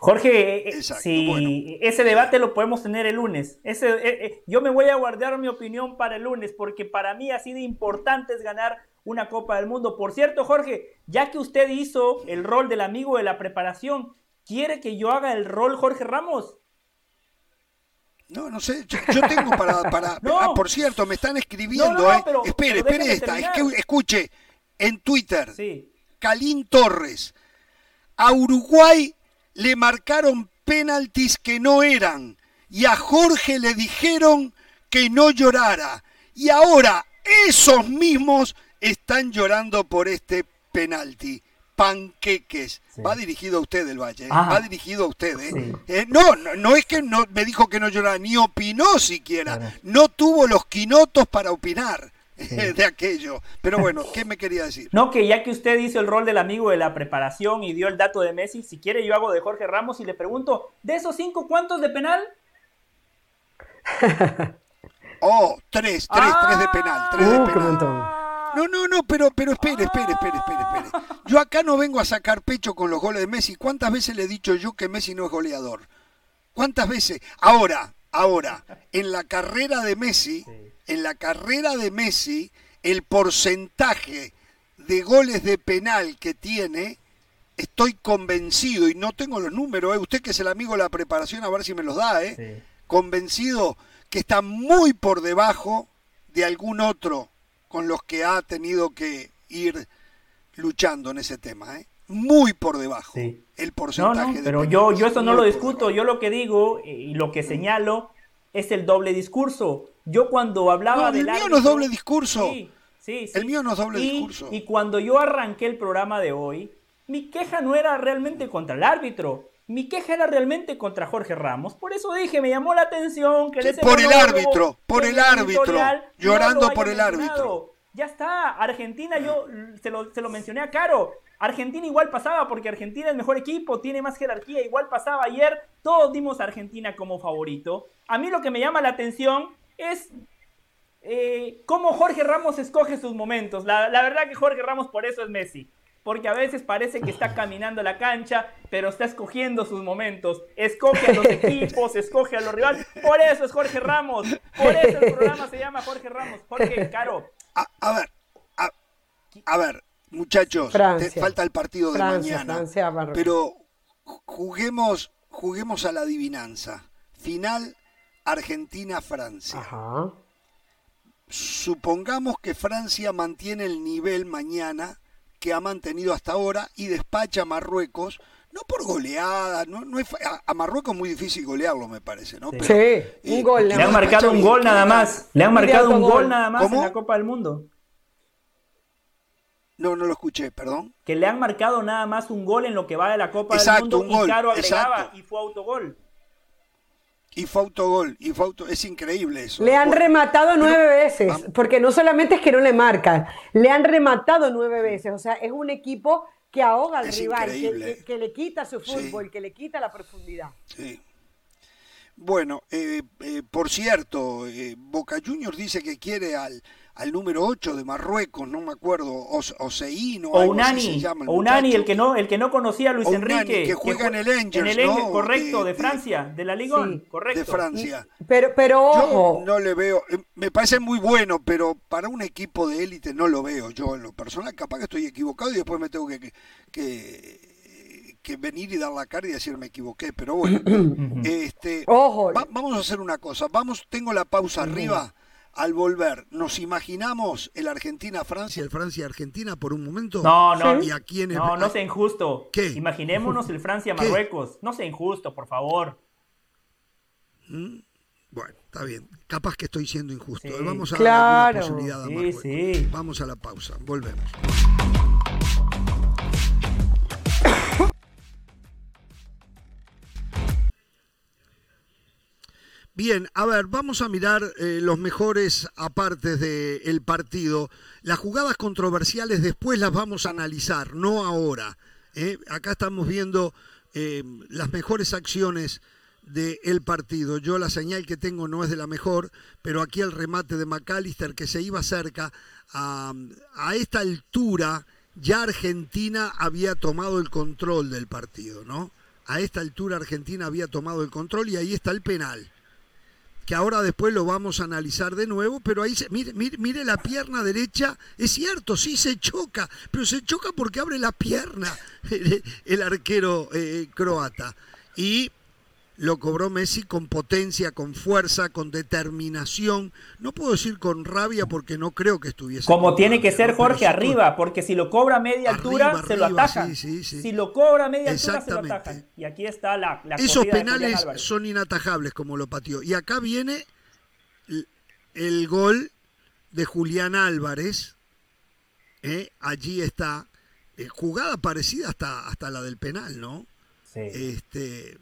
Jorge, eh, si ese debate lo podemos tener el lunes. Ese, eh, eh, yo me voy a guardar mi opinión para el lunes porque para mí ha sido importante es ganar una Copa del Mundo. Por cierto, Jorge, ya que usted hizo el rol del amigo de la preparación, ¿quiere que yo haga el rol Jorge Ramos? No, no sé, yo, tengo para... para ah, por cierto, me están escribiendo, ¿eh? espere, espere esta, escuche, en Twitter, sí. Calín Torres, a Uruguay le marcaron penaltis que no eran y a Jorge le dijeron que no llorara. Y ahora esos mismos están llorando por este penalti. Panqueques. Va dirigido a usted el Valle. ¿eh? Va dirigido a usted. ¿eh? Eh, no, no, es que no, me dijo que no llorara, ni opinó siquiera. No tuvo los quinotos para opinar. de aquello. Pero bueno, ¿qué me quería decir? No, que ya que usted hizo el rol del amigo de la preparación y dio el dato de Messi, si quiere yo hago de Jorge Ramos y le pregunto, ¿de esos cinco cuántos de penal? oh, tres, tres, tres de penal, tres de uh, penal. No, no, no, pero, pero espere, espere, espere, espere, espere. Yo acá no vengo a sacar pecho con los goles de Messi. ¿Cuántas veces le he dicho yo que Messi no es goleador? ¿Cuántas veces? Ahora, ahora, en la carrera de Messi, en la carrera de Messi, el porcentaje de goles de penal que tiene, estoy convencido, y no tengo los números, ¿eh? usted que es el amigo de la preparación, a ver si me los da, ¿eh? convencido que está muy por debajo de algún otro con los que ha tenido que ir luchando en ese tema, ¿eh? Muy por debajo el porcentaje. No, pero yo, yo eso no lo discuto, yo lo que digo y lo que señalo es el doble discurso. Yo cuando hablaba del... El mío no es doble discurso. Sí, sí, El mío no es doble discurso. Y cuando yo arranqué el programa de hoy, mi queja no era realmente contra el árbitro. Mi queja era realmente contra Jorge Ramos. Por eso dije, me llamó la atención que... por el árbitro, por el árbitro. Llorando por el árbitro. Ya está, Argentina, yo se lo, se lo mencioné a Caro. Argentina igual pasaba porque Argentina es el mejor equipo, tiene más jerarquía, igual pasaba ayer. Todos dimos a Argentina como favorito. A mí lo que me llama la atención es eh, cómo Jorge Ramos escoge sus momentos. La, la verdad que Jorge Ramos por eso es Messi porque a veces parece que está caminando la cancha, pero está escogiendo sus momentos. Escoge a los equipos, escoge a los rivales. Por eso es Jorge Ramos. Por eso el programa se llama Jorge Ramos. Jorge Caro. A, ver, a, ver, muchachos, te falta el partido de mañana. pero juguemos, juguemos a la adivinanza. Final Argentina-Francia. Supongamos que Francia mantiene el nivel mañana que ha mantenido hasta ahora y despacha a Marruecos, no por goleada, no, no es, a, Marruecos es muy difícil golearlo, me parece, ¿no? sí, un gol. Le han marcado un gol nada más, le han marcado un gol nada más en la Copa del Mundo. No, no lo escuché, perdón. Que le han marcado nada más un gol en lo que va de la Copa del Mundo un gol, y Caro agregaba y fue autogol. Y fue autogol, y fue es increíble eso. Le han rematado nueve veces, porque no solamente es que no le marcan, le han rematado nueve veces, o sea, es un equipo que ahoga al rival, que, le quita su fútbol, que le quita la profundidad. Sí. Bueno, eh, eh, por cierto, eh, Boca Juniors dice que quiere al, al número 8 de Marruecos, no me acuerdo, Oseíno, o Unani, o Unani, el que no, el que no conocía a Luis Enrique, que juega en el Angels, en correcto, de, Francia, de, la Liga, correcto. De Francia. Pero, pero Yo no le veo, eh, me parece muy bueno, pero para un equipo de élite no lo veo yo en lo personal, capaz que estoy equivocado y después me tengo que, que venir y dar la cara y decir me equivoqué, pero bueno, este, vamos a hacer una cosa, vamos, tengo la pausa arriba, al volver, ¿nos imaginamos el Argentina-Francia, el Francia-Argentina por un momento? No, no. ¿Y no, no sea injusto. ¿Qué? Imaginémonos el Francia-Marruecos. No sea injusto, por favor. ¿Mm? Bueno, está bien. Capaz que estoy siendo injusto. Vamos a dar una posibilidad a. Vamos a la pausa. Volvemos. Bien, a ver, vamos a mirar eh, los mejores apartes del partido. Las jugadas controversiales después las vamos a analizar, no ahora. ¿eh? Acá estamos viendo eh, las mejores acciones del partido. Yo la señal que tengo no es de la mejor, pero aquí el remate de McAllister que se iba cerca. A, a esta altura ya Argentina había tomado el control del partido, ¿no? A esta altura Argentina había tomado el control y ahí está el penal que ahora después lo vamos a analizar de nuevo, pero ahí, se, mire, mire, la pierna derecha, es cierto, sí se choca, pero se choca porque abre la pierna el, arquero eh, croata. Y lo cobró Messi con potencia, con fuerza, con determinación. No puedo decir con rabia porque no creo que estuviese. Como tiene que ser Jorge arriba, porque si lo cobra a media altura, se lo atajan. Si lo cobra a media altura, se lo atajan. Y aquí está la. la Esos penales son inatajables, como lo pateó. Y acá viene el, gol de Julián Álvarez. ¿eh? Allí está. Eh, jugada parecida hasta, hasta la del penal, ¿no? Sí. Este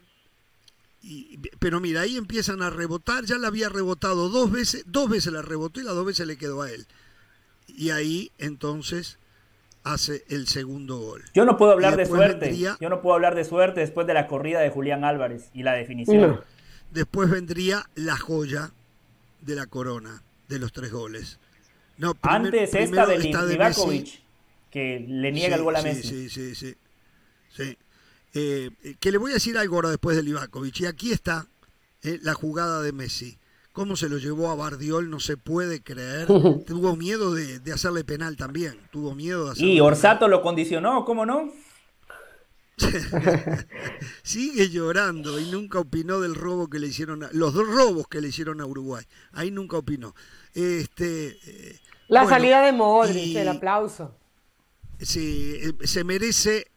pero mira, ahí empiezan a rebotar, ya la había rebotado dos veces, dos veces la rebotó y las dos veces le quedó a él. Y ahí entonces hace el segundo gol. Yo no puedo hablar de suerte. Yo no puedo hablar de suerte después de la corrida de Julián Álvarez y la definición. Después vendría la joya de la corona de los tres goles. Antes esta de, Livakovic, que le niega el gol a Messi. Sí, sí, sí. sí. Eh, que le voy a decir algo ahora después de Livakovic. Y aquí está eh, la jugada de Messi. Cómo se lo llevó a Bardiol, no se puede creer. Tuvo miedo de, hacerle penal también. Tuvo miedo de hacerle Y Orsato lo condicionó, ¿cómo no? Sigue llorando y nunca opinó del robo que le hicieron, a, los dos robos que le hicieron a Uruguay. Ahí nunca opinó. Este, eh, la salida de Modric, el aplauso. Sí, se merece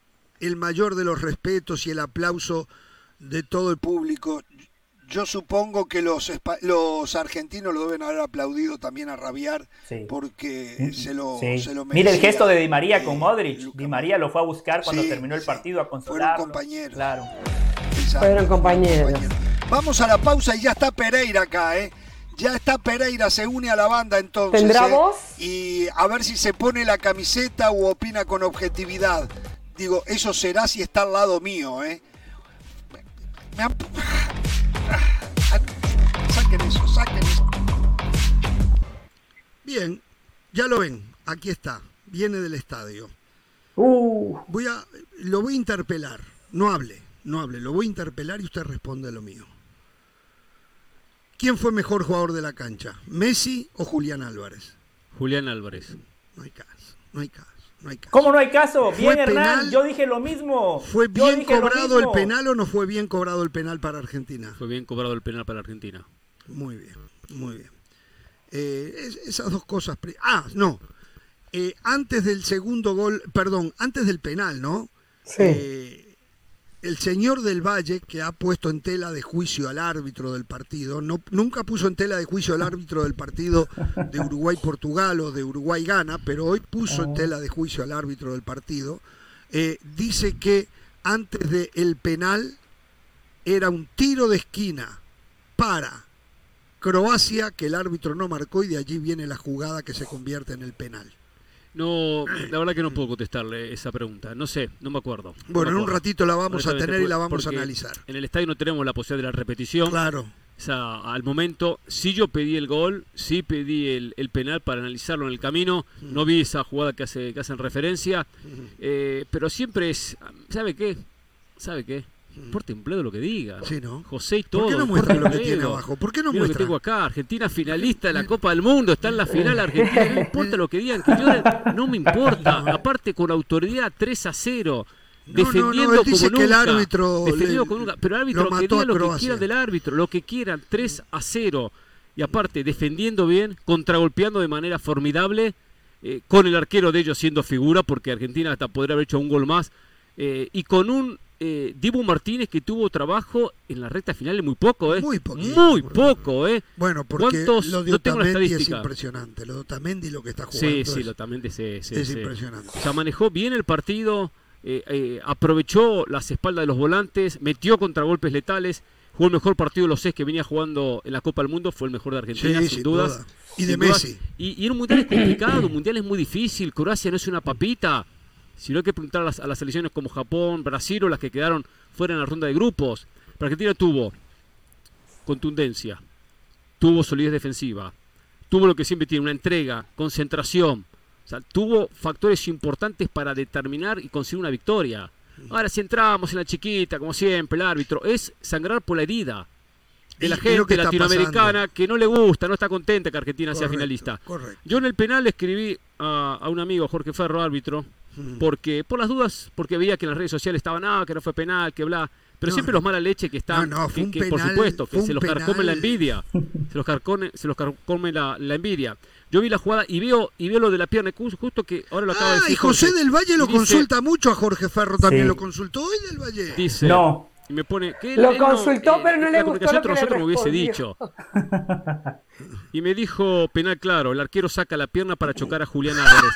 el mayor de los respetos y el aplauso de todo el público. Yo supongo que los, los argentinos lo deben haber aplaudido también a rabiar porque mm, se lo, se lo Mira el gesto de Di María con Modric. Di María lo fue a buscar cuando terminó el partido a consolarlo. Fueron compañeros. Claro. Fueron compañeros. Vamos a la pausa y ya está Pereira acá, ¿eh? Ya está Pereira, se une a la banda entonces. ¿Tendrá ¿eh? voz? Y a ver si se pone la camiseta o opina con objetividad. Digo, eso será si está al lado mío, ¿eh? Me Saquen eso, saquen eso. Bien, ya lo ven, aquí está, viene del estadio. Uh. Voy a, lo voy a interpelar, no hable, no hable, lo voy a interpelar y usted responde lo mío. ¿Quién fue mejor jugador de la cancha, Messi o Julián Álvarez? Julián Álvarez. No hay caso, no hay caso. ¿Cómo no hay caso? Bien, Hernán, yo dije lo mismo. ¿Fue bien cobrado el penal o no fue bien cobrado el penal para Argentina? Fue bien cobrado el penal para Argentina. Muy bien, muy bien. Eh, esas dos cosas. Ah, no. Eh, antes del segundo gol, perdón, antes del penal, ¿no? Sí. Eh, el señor del Valle, que ha puesto en tela de juicio al árbitro del partido, no, nunca puso en tela de juicio al árbitro del partido de Uruguay-Portugal o de Uruguay-Gana, pero hoy puso en oh. tela de juicio al árbitro del partido, eh, dice que antes del penal era un tiro de esquina para Croacia que el árbitro no marcó y de allí viene la jugada que se convierte en el penal. No, la verdad que no puedo contestarle esa pregunta. No sé, no me acuerdo. bueno, en un ratito la vamos a tener y la vamos a analizar. En el estadio no tenemos la posibilidad de la repetición. Claro. O sea, al momento, sí yo pedí el gol, sí pedí el, penal para analizarlo en el camino. Mm. No vi esa jugada que, hace, que hacen referencia. Mm. Eh, pero siempre es. ¿Sabe qué? ¿Sabe qué? Importa un lo que diga. Sí, ¿no? José y todo. ¿Por qué no muestra lo que tiene abajo? ¿Por qué no muestra? lo que tengo acá. Argentina finalista de la Copa del Mundo. Está en la final Argentina. No importa lo que digan. Que yo, no me importa. Aparte, con autoridad 3 a 0. defendiendo como nunca. Que el árbitro defendiendo como nunca. Pero el árbitro que diga lo que quieran del árbitro. Lo que quieran. 3 a 0. Y aparte, defendiendo bien, contragolpeando de manera formidable. Eh, con el arquero de ellos siendo figura. Porque Argentina hasta podría haber hecho un gol más. Eh, y con un eh, Dibu Martínez que tuvo trabajo en la recta final muy poco, ¿eh? Muy poco. Muy poco, ¿eh? Bueno, porque lo de Otamendi es impresionante. Lo de Otamendi lo que está jugando Sí, sí, es, lo Otamendi es impresionante. O sea, manejó bien el partido, eh, eh, aprovechó las espaldas de los volantes, metió contragolpes letales, jugó el mejor partido de los seis que venía jugando en la Copa del Mundo, fue el mejor de Argentina, sin, dudas. Y de Messi. Y, y, un mundial es complicado, un mundial es muy difícil, Croacia no es una papita no hay que preguntar a las, a selecciones como Japón, Brasil o las que quedaron fuera en la ronda de grupos. Pero Argentina tuvo contundencia, tuvo solidez defensiva, tuvo lo que siempre tiene, una entrega, concentración. O sea, tuvo factores importantes para determinar y conseguir una victoria. Ahora, si entramos en la chiquita, como siempre, el árbitro, es sangrar por la herida de la gente latinoamericana que no le gusta, no está contenta que Argentina sea finalista. Yo en el penal escribí a, a, un amigo, Jorge Ferro, árbitro, porque por las dudas, porque veía que en las redes sociales estaban, ah, que no fue penal, que bla. Pero siempre los mala leche que están, no, que, por supuesto, que se los carcome la envidia, se los carcome, se los carcome la, envidia. Yo vi la jugada y veo y veo lo de la pierna, justo que ahora lo acaba de decir. y José del Valle lo consulta mucho a Jorge Ferro también, lo consultó hoy del Valle. Dice, no. Y me pone. que Lo consultó, eh, pero no le gustó. Lo que nosotros me hubiese dicho. Y me dijo, penal claro, el arquero saca la pierna para chocar a Julián Álvarez.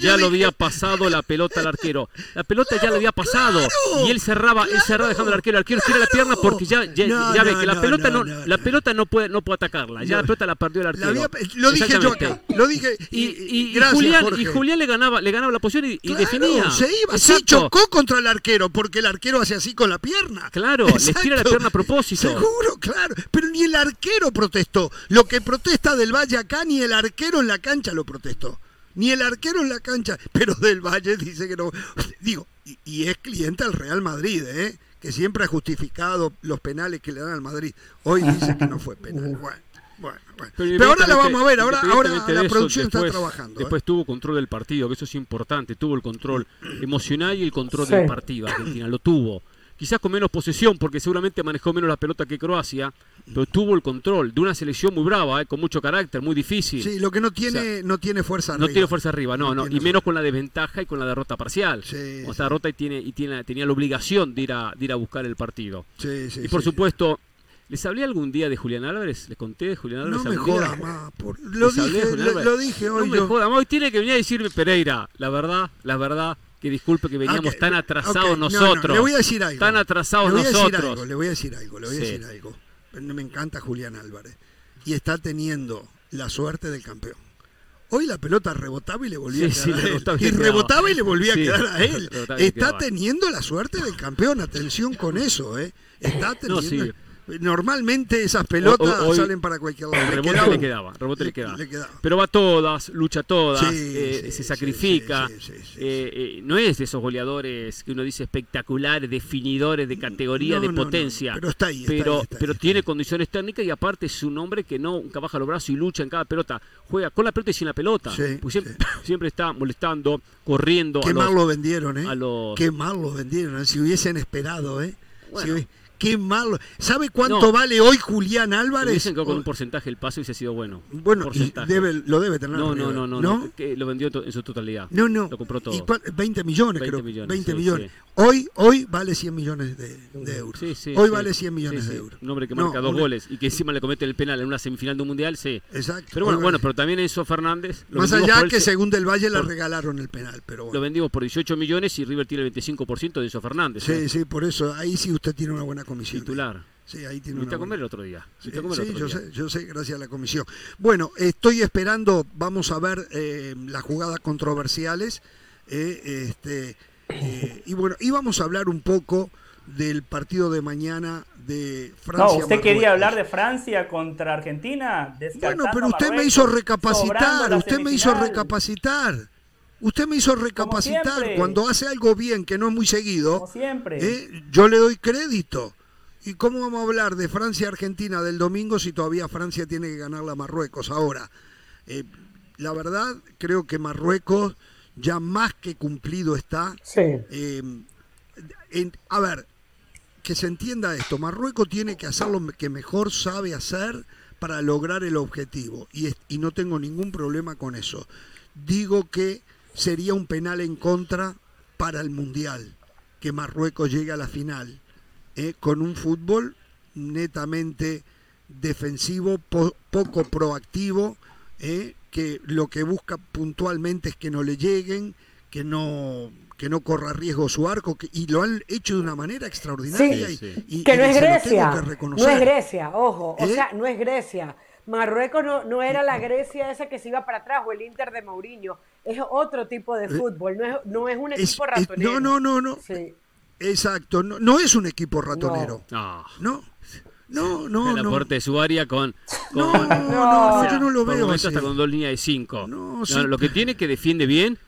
ya lo había pasado la pelota al arquero. La pelota ya lo había pasado. Y él cerraba, él cerraba dejando al arquero. El arquero tira la pierna porque ya, ya, ve que la pelota no, la pelota no puede, no puede atacarla. Ya la pelota la perdió el arquero. lo dije yo acá. Lo dije. Y, Julián, y Julián le ganaba, le ganaba la posición y, definía. Se iba, sí, chocó contra el arquero, porque el arquero hace así con la pierna. Claro, le tira la pierna a propósito. Seguro, claro. Pero ni el arquero protestó. Lo que protesta del Valle acá, ni el arquero en la cancha lo protestó. Ni el arquero en la cancha, pero del Valle dice que no. Digo, y, y es cliente del Real Madrid, ¿eh? que siempre ha justificado los penales que le dan al Madrid. Hoy dice que no fue penal. Bueno, bueno, bueno. Pero, ahora la vamos a ver, ahora, ahora la producción está después- trabajando. ¿eh? Después tuvo control del partido, que eso es importante. Tuvo el control emocional y el control Sí. del partido. Argentina lo tuvo. Quizás con menos posesión, porque seguramente manejó menos la pelota que Croacia, pero tuvo el control de una selección muy brava, ¿eh? con mucho carácter, muy difícil. Sí, lo que no tiene, no tiene fuerza No arriba. tiene fuerza arriba, no, no, y menos con la desventaja y con la derrota parcial. Sí, sí. esta derrota y tiene y tiene tenía la obligación de ir a de ir a buscar el partido. Sí, sí, y por supuesto, ¿les hablé algún día de Julián Álvarez? ¿Les conté de Julián Álvarez? No me jodas más. por- Lo dije, lo, dije hoy No me jodas, hoy tiene que venir a decirme Pereira, la verdad, la verdad, que disculpe que veníamos Ah, que- tan atrasados no, no, nosotros. le voy a decir algo. Tan atrasados le voy a decir nosotros. algo, le voy a decir algo, le voy a decir algo. Me encanta Julián Álvarez. Y está teniendo la suerte del campeón. Hoy la pelota rebotaba y le volvía Sí, a sí, quedar a él. y rebotaba y le volvía Sí, a quedar a él. Está teniendo la suerte del campeón. Atención con eso, ¿eh? Está teniendo. Normalmente esas pelotas Hoy- salen para cualquier lado. Le rebote quedaba. le quedaba, rebote le, Le- quedaba. le quedaba. Pero va todas, lucha todas, Sí, eh, sí, se sacrifica. sí, eh, no es de esos goleadores que uno dice espectaculares, definidores de categoría, No, de no, no, potencia. pero está ahí, está pero, ahí, está ahí, pero está tiene ahí. condiciones técnicas y aparte es un hombre que no nunca baja los brazos y lucha en cada pelota. Juega con la pelota y sin la pelota. Siempre, está molestando, corriendo. Qué a los- mal lo vendieron, ¿eh? a los- Qué mal lo vendieron. ¿eh? Si hubiesen esperado, ¿eh? Si. Qué malo. ¿Sabe cuánto No. vale hoy Julián Álvarez? dicen que con un porcentaje el paso hubiese sido bueno. Bueno, debe, lo debe tener. No, no, no, no, no, que lo vendió en su totalidad. No, no. Lo compró todo. ¿Y cuál? 20 millones, 20 creo. millones, 20 sí, millones. sí. Hoy, hoy vale 100 millones de, de euros. Sí, sí, hoy vale 100 millones de euros. Un hombre que No, marca dos una- goles y que encima le comete el penal en una semifinal de un mundial, sí. Exacto. Pero bueno, Hoy bueno, vale- pero también Enzo Fernández. lo Más allá que se- según Del Valle le por- regalaron el penal, pero Lo vendimos por 18 millones y River tiene el 25% de Enzo Fernández. Sí, ¿eh? sí, por eso ahí sí usted tiene una buena comisión. Titular. Sí, ahí tiene una a comer el otro día. A comer sí, otro yo día. sé, yo sé, gracias a la comisión. Bueno, estoy esperando, vamos a ver eh, las jugadas controversiales. eh, este, eh, y bueno, y vamos a hablar un poco del partido de mañana de Francia. No, usted Marruecos. quería hablar de Francia contra Argentina. Bueno, pero usted me hizo recapacitar, usted me hizo recapacitar. Usted me hizo recapacitar. Cuando hace algo bien, que no es muy seguido, Como siempre. eh, yo le doy crédito. ¿Y cómo vamos a hablar de Francia-Argentina del domingo si todavía Francia tiene que ganarle a Marruecos? Ahora, eh, la verdad, creo que Marruecos ya más que cumplido está. Sí. Eh, en- a ver, que se entienda esto, Marruecos tiene que hacer lo que mejor sabe hacer para lograr el objetivo y, es- y no tengo ningún problema con eso. Digo que sería un penal en contra para el Mundial, que Marruecos llegue a la final, eh, con un fútbol netamente defensivo, po- poco proactivo, eh, que lo que busca puntualmente es que no le lleguen, que no que no corra riesgo su arco, que- y lo han hecho de una manera extraordinaria. Sí, y- sí. y- que y no es Grecia. que No es Grecia, ojo. O ¿Eh? sea, no es Grecia. Marruecos no, no era la Grecia esa que se iba para atrás o el Inter de Mourinho. Es otro tipo de fútbol. No es, no es un Es- equipo es- no, no, no, no. Sí. Exacto, no, no es un equipo ratonero. No. No, no, no, el no. aporte de su área con. No, con- no, no, o sea, yo no lo veo así. hasta con dos líneas de cinco. No, No, sí. lo que tiene es que defiende bien.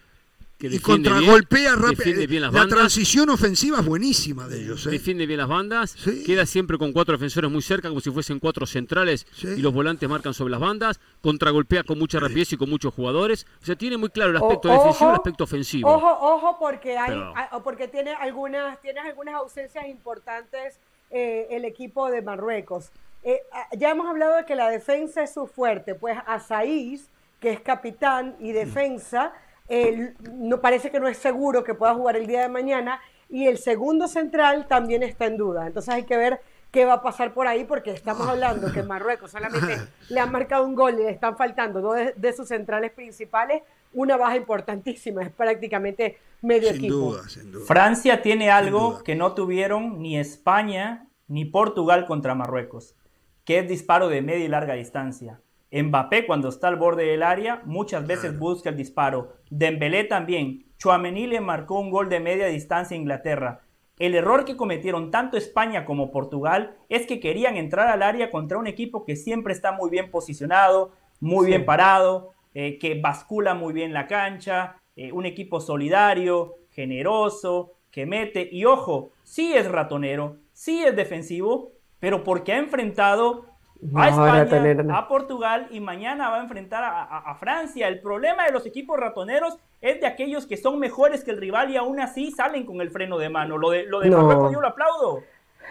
Que Y contragolpea rápido. La bandas. transición ofensiva es buenísima de ellos. ¿eh? Defiende bien las bandas, Sí. queda siempre con cuatro defensores muy cerca, como si fuesen cuatro centrales, Sí. y los volantes marcan sobre las bandas, contragolpea con mucha rapidez y con muchos jugadores. O sea, tiene muy claro el aspecto O- defensivo y el aspecto ofensivo. Ojo, ojo, porque hay, Pero- a- porque tiene algunas, tiene algunas ausencias importantes eh, el equipo de Marruecos. Eh, ya hemos hablado de que la defensa es su fuerte, pues Asaís, que es capitán y defensa, eh, no parece que no es seguro que pueda jugar el día de mañana y el segundo central también está en duda. Entonces hay que ver qué va a pasar por ahí porque estamos hablando que Marruecos solamente le han marcado un gol y le están faltando dos de, de sus centrales principales, una baja importantísima, es prácticamente medio Sin equipo. duda, sin duda. Francia tiene algo que no tuvieron ni España ni Portugal contra Marruecos, que es disparo de media y larga distancia. Mbappé cuando está al borde del área muchas veces busca el disparo. Dembélé también. Chouameni le marcó un gol de media distancia a Inglaterra. El error que cometieron tanto España como Portugal es que querían entrar al área contra un equipo que siempre está muy bien posicionado, muy bien parado, eh, que bascula muy bien la cancha, eh, un equipo solidario, generoso, que mete, y ojo, sí es ratonero, sí es defensivo, pero porque ha enfrentado a España, a Portugal y mañana va a enfrentar a, Francia. El problema de los equipos ratoneros es de aquellos que son mejores que el rival y aún así salen con el freno de mano. Lo de, lo de Marruecos yo lo aplaudo.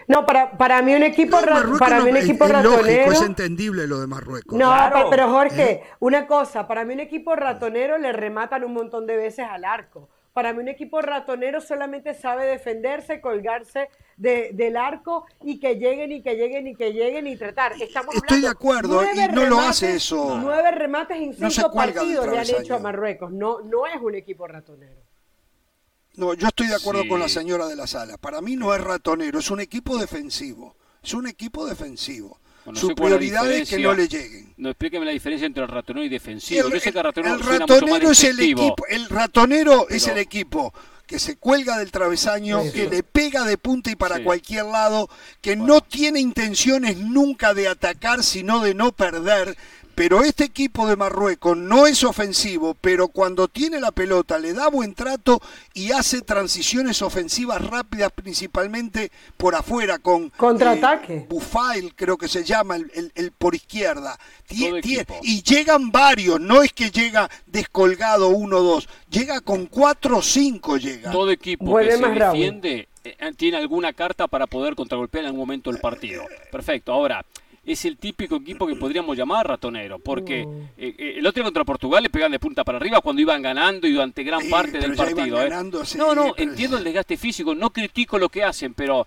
No, para, para mí un equipo, para mí un equipo es, ratonero. es entendible lo de Marruecos. No, pero Jorge, ¿Eh? una cosa, para mí un equipo ratonero le rematan un montón de veces al arco. Para mí un equipo ratonero solamente sabe defenderse, colgarse del arco y que lleguen y que lleguen y que lleguen y tratar. Estamos Estoy de acuerdo y no lo hace eso. Nueve remates en cinco partidos le han hecho a Marruecos. No, no es un equipo ratonero. No, yo estoy de acuerdo con la señora de la sala. Para mí no es ratonero, es un equipo defensivo. Es un equipo defensivo. Su prioridad es que no le lleguen. No, explíqueme la diferencia entre el ratonero y defensivo. El, ratonero, es el equipo, el ratonero es el equipo que se cuelga del travesaño, que le pega de punta y para cualquier lado, que no tiene intenciones nunca de atacar, sino de no perder, pero este equipo de Marruecos no es ofensivo, pero cuando tiene la pelota le da buen trato y hace transiciones ofensivas rápidas, principalmente por afuera, con contraataque. Eh, Bufail, creo que se llama, el, por izquierda. y llegan varios, no es que llega descolgado uno o dos, llega con cuatro o cinco llega. Todo equipo que se defiende eh, tiene alguna carta para poder contragolpear en algún momento el partido. Perfecto, ahora es el típico equipo que podríamos llamar ratonero, porque eh, eh, el otro contra Portugal le pegan de punta para arriba cuando iban ganando y durante gran parte del partido. ¿eh? no, no, entiendo el desgaste físico, no critico lo que hacen, pero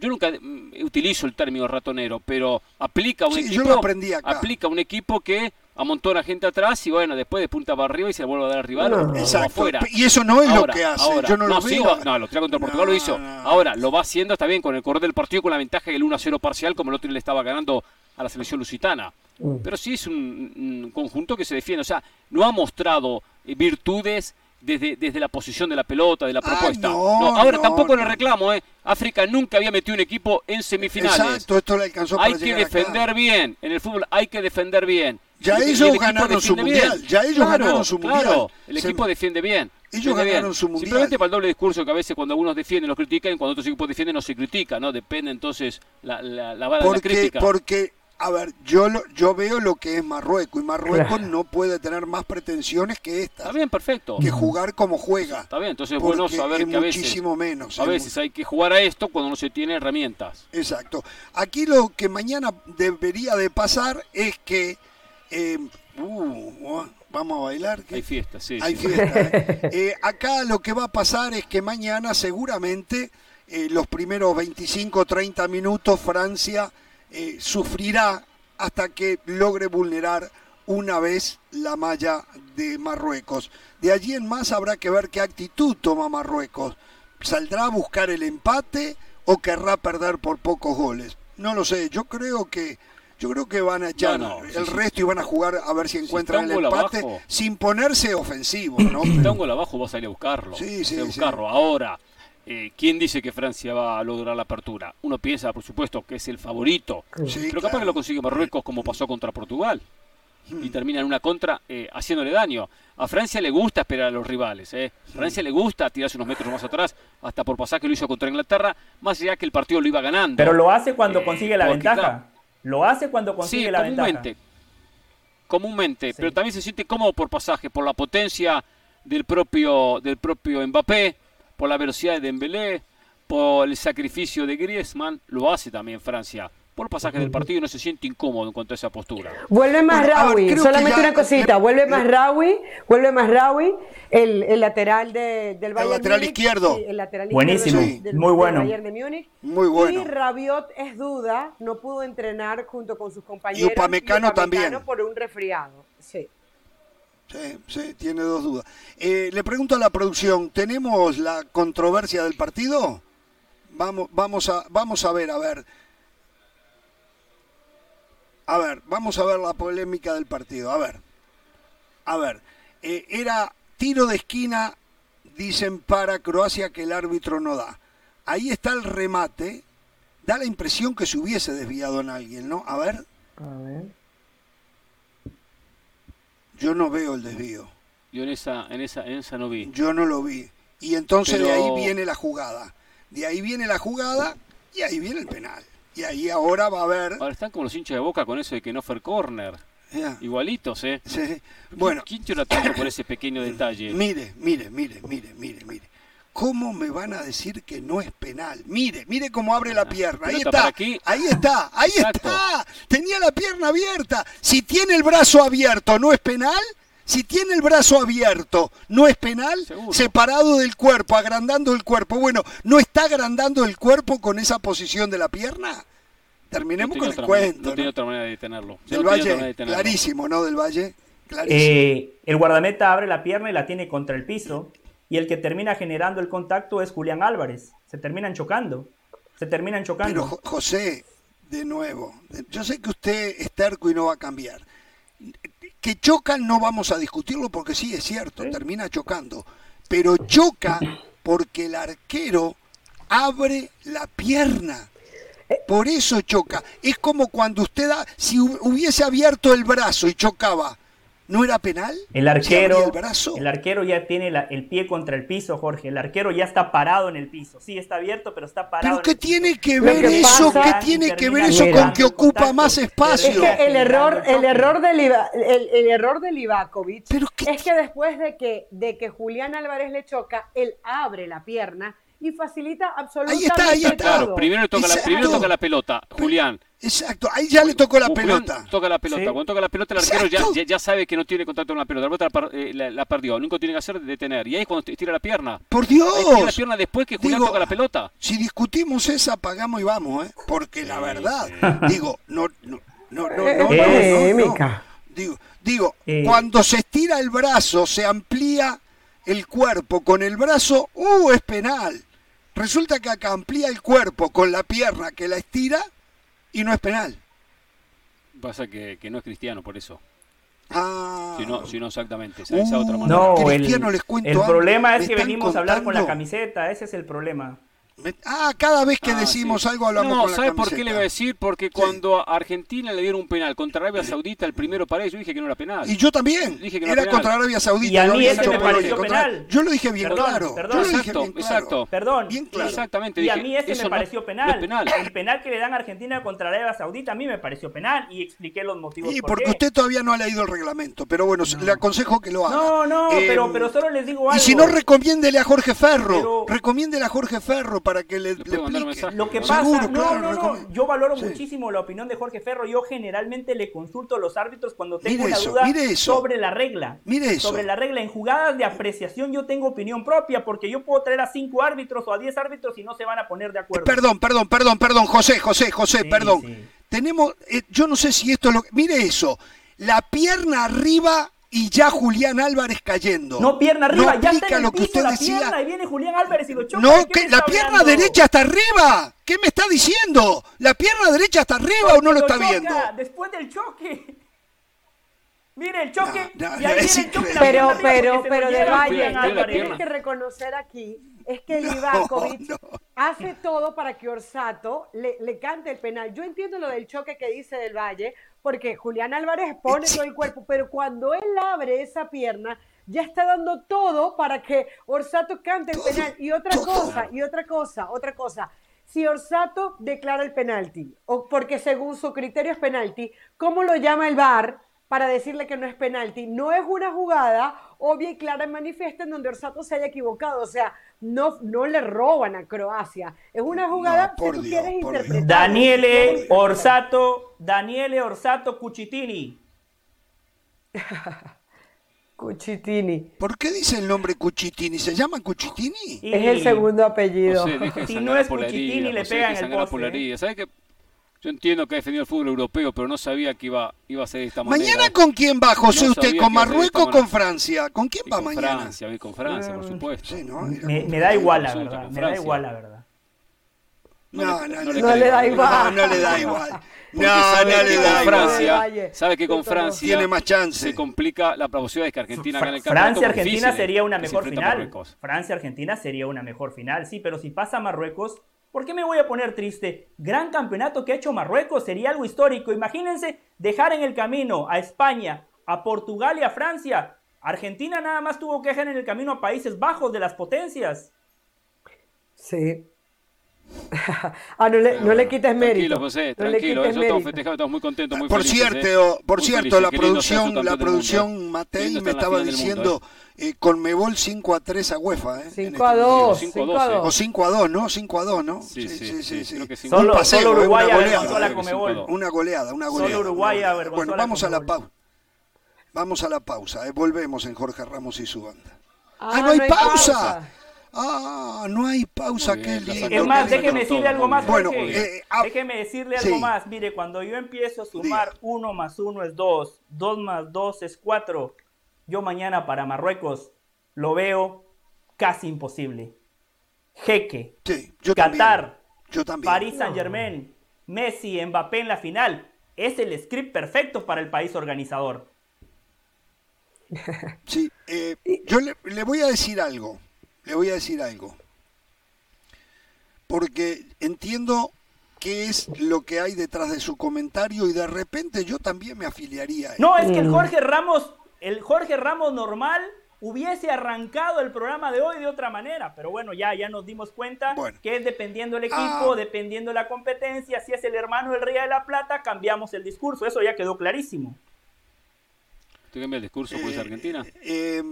yo nunca mm, utilizo el término ratonero, pero aplica un equipo, aplica un equipo que amontona gente atrás y bueno, después de punta para arriba y se vuelve a dar al rival afuera. Y eso no es lo que hace. yo no, lo veo. no, lo contra Portugal lo hizo. Ahora, lo va haciendo, está bien, con el correr del partido con la ventaja del 1-0 parcial, como el otro le estaba ganando a la selección lusitana. Mm. Pero sí es un, conjunto que se defiende. O sea, no ha mostrado eh, virtudes desde, desde la posición de la pelota, de la ah, propuesta. no, ahora tampoco le reclamo, ¿eh? África nunca había metido un equipo en semifinales. Exacto, esto le alcanzó Hay que defender bien. En el fútbol hay que defender bien. Ya ellos ganaron su mundial. Ya ellos ganaron su mundial. el equipo defiende bien. Ellos ganaron su mundial. Simplemente para el doble discurso que a veces cuando algunos defienden los critican, cuando otros equipos defienden no se critica, ¿no? Depende entonces la, la, la de la crítica. Porque a ver, yo yo veo lo que es Marruecos y Marruecos no puede tener más pretensiones que esta. Está bien, perfecto. Que jugar como juega. Está bien, entonces es bueno saber que a veces, muchísimo menos. A veces hay que jugar a esto cuando no se tiene herramientas. Exacto. Aquí lo que mañana debería de pasar es que eh, uh, vamos a bailar. Hay fiesta, sí. Hay fiesta. ¿eh? Eh, acá lo que va a pasar es que mañana seguramente los primeros 25 30 minutos Francia sufrirá hasta que logre vulnerar una vez la malla de Marruecos. De allí en más habrá que ver qué actitud toma Marruecos. ¿Saldrá a buscar el empate o querrá perder por pocos goles? No lo sé, yo creo que yo creo que van a echar el resto y van a jugar a ver si encuentran el empate sin ponerse ofensivo, ¿no? Si está un gol abajo, vas a ir a buscarlo. Sí, sí, buscarlo. Ahora, eh, ¿quién dice que Francia va a lograr la apertura? Uno piensa, por supuesto, que es el favorito, pero capaz que lo consigue Marruecos como pasó contra Portugal y hmm. termina en una contra eh, haciéndole daño. A Francia le gusta esperar a los rivales. Eh. A Francia le gusta tirarse unos metros más atrás, hasta por pasaje lo hizo contra Inglaterra, más allá que el partido lo iba ganando. Pero lo hace cuando consigue la ventaja. Lo hace cuando consigue la comúnmente, ventaja. Comúnmente, pero también se siente cómodo por pasaje, por la potencia del propio, del propio Mbappé por la velocidad de Dembélé, por el sacrificio de Griezmann, lo hace también Francia. Por el pasaje del partido no se siente incómodo en cuanto a esa postura. Vuelve más Rawi, solamente una cosita, vuelve más Rawi, vuelve más Rawi, el, lateral del Bayern El lateral izquierdo. el lateral Buenísimo, muy bueno. Muy bueno. Y Rabiot es duda, no pudo entrenar junto con sus compañeros. Y Upamecano, también. por un resfriado, sí. Sí, sí, tiene dos dudas. Eh, le pregunto a la producción, ¿tenemos la controversia del partido? Vamos, vamos, a, vamos a ver, a ver. A ver, vamos a ver la polémica del partido. A ver, a ver. Eh, era tiro de esquina, dicen para Croacia que el árbitro no da. ahí está el remate. Da la impresión que se hubiese desviado en alguien, ¿no? A ver. A ver. Yo no veo el desvío. Yo en esa, en esa, en esa no vi. Yo no lo vi. Y entonces de ahí viene la jugada. De ahí viene la jugada y ahí viene el penal. Y ahí ahora va a haber. Ahora están como los hinchas de boca con eso de que no fue corner. Ya, Igualitos, ¿eh? sí. Bueno, ¿Quién llora tanto por ese pequeño detalle? mire, mire, mire, mire, mire, mire. ¿Cómo me van a decir que no es penal? Mire, mire cómo abre la pierna. Ahí está, aquí. ahí está, ahí Exacto. está. Tenía la pierna abierta. Si tiene el brazo abierto, ¿no es penal? Si tiene el brazo abierto, ¿no es penal? Seguro. Separado del cuerpo, agrandando el cuerpo. Bueno, ¿no está agrandando el cuerpo con esa posición de la pierna? Terminemos no con el cuento. no ¿no? otra manera de detenerlo. Del No de Valle, detenerlo. clarísimo, ¿no? Del Valle, clarísimo. Eh, el guardameta abre la pierna y la tiene contra el piso. Y el que termina generando el contacto es Julián Álvarez. Se terminan chocando. Se terminan chocando. Pero Jo- José, de nuevo, yo sé que usted es terco y no va a cambiar. Que chocan no vamos a discutirlo porque sí es cierto, termina chocando. Pero choca porque el arquero abre la pierna. Por eso choca. Es como cuando usted, si hu- hubiese abierto el brazo y chocaba, ¿no era penal? El arquero, el brazo. el arquero ya tiene la- el pie contra el piso, Jorge. El arquero ya está parado en el piso. Sí, está abierto, pero está parado. Pero ¿qué tiene que ver que eso? pasa- ¿Qué tiene que ver eso con que ocupa contacto. más espacio? Es que el error, el error de Liva- el, el error de Livakovic Pero qué- es que después de que, de que Julián Álvarez le choca, él abre la pierna y facilita absolutamente está, ahí está. Claro, todo. primero toca, la, primero toca la pelota, Julián. Exacto, ahí ya le tocó la Julián pelota. Toca la pelota. Sí. Cuando toca la pelota, el arquero ya, ya, ya sabe que no tiene contacto con la pelota. La pelota la, eh, la- la perdió. Lo único que tiene que hacer es detener. Y ahí es cuando te- tira la pierna. Por Ahí tira la Dios. pierna después que Julián Digo, toca la pelota. Si discutimos esa, pagamos y vamos, ¿eh? Porque la verdad, digo, no, no, no, no, no, no, no, polémica. no. Digo, digo, Eh. cuando se estira el brazo, se amplía el cuerpo con el brazo, ¡uh! Es penal. Resulta que acá amplía el cuerpo con la pierna que la estira y no es penal. Pasa que, que no es cristiano, por eso. Ah. Si no, si no exactamente. Esa, esa otra Uh, manera. No, el, les cuento el problema es que venimos a hablar con la camiseta. Ese es el problema. Me- Ah, cada vez que Ah, decimos sí. algo hablamos no, con la ¿sabe por qué le voy a decir? Porque cuando a Argentina le dieron un penal contra Arabia Saudita, el primero para ellos, yo dije que no era penal. Y yo también. Dije que no Era era contra. Arabia Saudita. Y a mí ese dicho me pareció contra- penal. Yo lo dije bien Perdón, claro. perdón. Yo lo dije Exacto, bien claro. exacto. Perdón. Bien claro. Exactamente. Y a dije, mí ese eso me no- pareció no penal. penal. El penal que le dan a Argentina contra Arabia Saudita a mí me pareció penal y expliqué los motivos Y por porque qué. usted todavía no ha leído el reglamento, pero bueno, le aconsejo que lo haga. No, no, Eh, pero, pero solo les digo algo. Y si no, recomiéndele a Jorge Ferro. Recomiéndele a Jorge Ferro para que le, explique. Lo que Seguro, pasa, no, claro, no, no, yo valoro Sí. muchísimo la opinión de Jorge Ferro. Yo generalmente le consulto a los árbitros cuando tengo Mire una eso, duda mire eso. sobre la regla. Mire eso. Sobre la regla. En jugadas de apreciación yo tengo opinión propia porque yo puedo traer a cinco árbitros o a diez árbitros y no se van a poner de acuerdo. Perdón, perdón, perdón, perdón, José, José, José, Sí, perdón. sí. Tenemos, eh, yo no sé si esto es lo que... Mire eso, la pierna arriba y ya Julián Álvarez cayendo. No, pierna arriba, No ya está en el lo que piso usted la decía. pierna y viene Julián Álvarez y lo choca. No, ¿de qué que me la pierna hablando? derecha está arriba. ¿Qué me está diciendo? ¿La pierna derecha está arriba o no lo está choca viendo? Después del choque. Mire el choque. No, no, y ahí viene el choque. Pero, pero, pero de Valle, lo que tienes que reconocer aquí es que No, Livakovic no. hace todo para que Orsato le, le cante el penal. Yo entiendo lo del choque que dice del Valle, porque Julián Álvarez pone todo el cuerpo, pero cuando él abre esa pierna, ya está dando todo para que Orsato cante el penal. Y otra cosa, y otra cosa, otra cosa. Si Orsato declara el penalti, o porque según su criterio es penalti, ¿cómo lo llama el VAR para decirle que no es penalti? No es una jugada obvia y clara y manifiesta en donde Orsato se haya equivocado. O sea, no, no le roban a Croacia. Es una jugada No, por si tú Dios, quieres interpretar. Daniele Orsato, Daniele Orsato Cucitini. Cuchitini. ¿Por qué dice el nombre Cuchitini? ¿Se llama Cuchitini? Es el segundo apellido. José, Si no es Cuchitini, le pegan el poste, por la ¿eh? herida. ¿Sabe qué? Yo entiendo que ha defendido el fútbol europeo, pero no sabía que iba, iba a ser de esta manera. ¿Mañana con quién va, José, No usted? ¿Con Marruecos o con. Francia? ¿Con quién va con mañana? Francia, voy con Francia, por supuesto. Sí, ¿no? Me, me da igual, la verdad. Me da Francia. igual, la verdad. No, no, no, no, le da igual. No, no le da igual. Porque No, no le da igual. Francia, Valle. sabe que con Francia Tiene más chance. se complica la posibilidad de que Argentina gane el campeonato. Francia-Argentina difíciles sería una mejor final. Marruecos. Francia-Argentina sería una mejor final, sí, pero si pasa Marruecos, ¿por qué me voy a poner triste? Gran campeonato que ha hecho Marruecos sería algo histórico. Imagínense dejar en el camino a España, a Portugal y a Francia. Argentina nada más tuvo que dejar en el camino a Países Bajos de las potencias. Sí. ah, no le, no le quites mérito. Tranquilo, José, No tranquilo. Eso estamos mérito. festejando, estamos muy contentos, muy Por felices. cierto, ¿eh? por Muy cierto, felices, la producción, la producción Qué Matei me estaba diciendo eh, Conmebol 5 a 3 a UEFA, ¿eh? en 5 este a 2, mundial. 5 5 a a 12. O 2. 5 a 2, ¿no? 5 a 2, ¿no? Sí, sí, sí, que sí. Solo, Un paseo, solo eh, Uruguay una goleada. a la sí, Una goleada, una Solo goleada. Uruguay goleada. avergonzó Bueno, vamos a la pausa. Vamos a la pausa, eh. volvemos en Jorge Ramos y su banda. Ah, ¡Ah, no hay no hay pausa! pausa. ¡Ah, no hay pausa! ¡Qué bien, la lindo! Es más, déjeme decirle algo más. Bueno, eh, ah, déjeme decirle algo sí. más. Mire, cuando yo empiezo a sumar 1 más 1 es 2, 2 más 2 es 4, yo mañana para Marruecos lo veo casi imposible. Jeque, Sí, yo Qatar, también. Yo también. París Saint Germain, Messi, Mbappé en la final. Es el script perfecto para el país organizador. Sí, eh, yo le, le voy a decir algo, le voy a decir algo, porque entiendo qué es lo que hay detrás de su comentario y de repente yo también me afiliaría. a él. No, es que Mm. el Jorge Ramos, el Jorge Ramos normal hubiese arrancado el programa de hoy de otra manera, pero bueno, ya, ya nos dimos cuenta Bueno. que es dependiendo del equipo, Ah. dependiendo de la competencia, si es el hermano del Rey de la Plata, cambiamos el discurso, eso ya quedó clarísimo. ¿Usted cambia el discurso porque es Eh, Argentina? eh,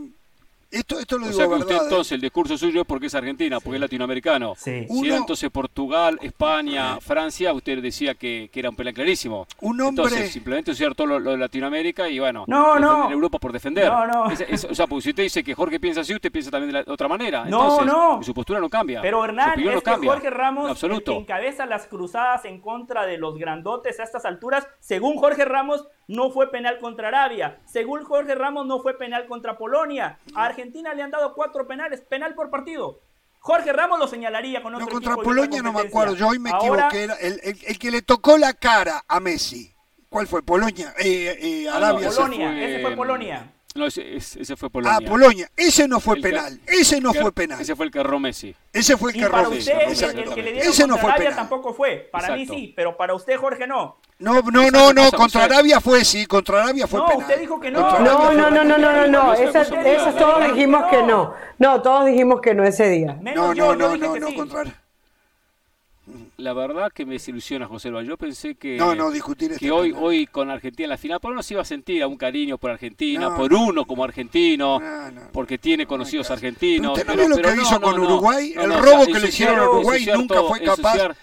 esto, esto lo O digo sea que usted verdad. ¿eh? entonces el discurso suyo es porque es Argentina, porque es latinoamericano. Sí. Si era entonces Portugal, España, Francia, usted decía que, que era un penal clarísimo. Un hombre- Entonces simplemente usar todo lo, lo de Latinoamérica y bueno, No, no. Europa por defender. No, no. Es- es- o sea, porque si usted dice que Jorge piensa así, usted piensa también de la otra manera. No, Entonces, no. Su postura no cambia. Pero Hernán, es no que cambia. Jorge Ramos, En el absoluto. que encabeza las cruzadas en contra de los grandotes a estas alturas, según Jorge Ramos, no fue penal contra Arabia. Según Jorge Ramos, no fue penal contra Polonia. A Argentina le han dado cuatro penales, penal por partido. Jorge Ramos lo señalaría con otro No, contra Polonia no me acuerdo, yo hoy me Ahora, equivoqué. El, el- el que le tocó la cara a Messi. ¿Cuál fue? ¿Polonia? Eh, eh, no, Arabia. Polonia, ese fue Polonia. No, ese, fue Polonia. Ah, Polonia. Ese no fue El que- penal. Ese no que- fue penal. Ese fue el que erró Messi. Ese fue el Y que para robó. usted, el- el, Exacto. que le dieron Ese no fue Arabia penal. tampoco fue. Para mí sí, pero para usted, Jorge, no. No, no, ¿Sabe no, no. Contra? Arabia fue sí. Contra Arabia fue No, penal. usted dijo que no. No, no, no, no, no, no, no. Esas, esas todos dijimos que no. No, todos dijimos que no ese día. Menos No, yo, no, yo no, no, no, contra Arabia. La verdad que me desilusiona José Luis. Yo pensé que, No, no, discutir este que hoy, hoy con Argentina en la final, por lo menos se iba a sentir un cariño por Argentina, No, por no, uno como argentino, No, no, porque tiene conocidos argentinos. ¿Usted no lo que hizo no, con. Uruguay? No, el o robo sea, que le hicieron a Uruguay nunca todo, fue capaz ensuciar-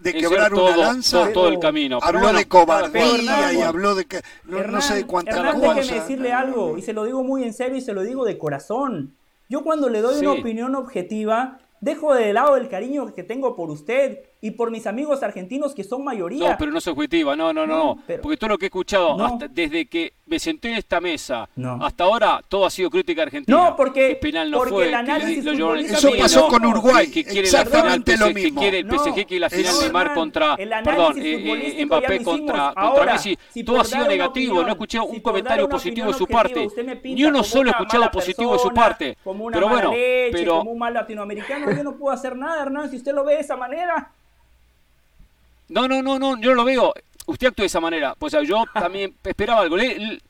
de, quebrar todo, una lanza. Todo, todo el camino. Habló bueno, de cobardía y habló de que no, no Hernán, sé de cuántas Hernán, cosas. déjeme decirle algo, y se lo digo muy en serio y se lo digo de corazón. Yo cuando le doy Sí. una opinión objetiva, dejo de lado el cariño que tengo por usted y por mis amigos argentinos que son mayoría. No, pero no es objetiva, no, no, no, No, pero- porque todo lo que he escuchado No. hasta- desde que me senté en esta mesa No. hasta ahora, todo ha sido crítica argentina. No, porque- que penal no porque fue, el que análisis en futbolístico- Eso pasó con Uruguay, que, que quiere exactamente la final, lo mismo. Que quiere el No, PSG que la final eso- de Mar contra, perdón, eh, eh, Mbappé lo contra, Ahora, Messi. si todo ha sido negativo, opinión- no escuché si un por comentario positivo de su parte. Ni uno solo he escuchado positivo de su parte. Como una Pero mala bueno, pero como un mal latinoamericano, yo no puedo hacer nada, Hernán, si usted lo ve de esa manera. No, no, no, no, yo no lo veo. Usted actúa de esa manera. Pues yo también esperaba algo. Le,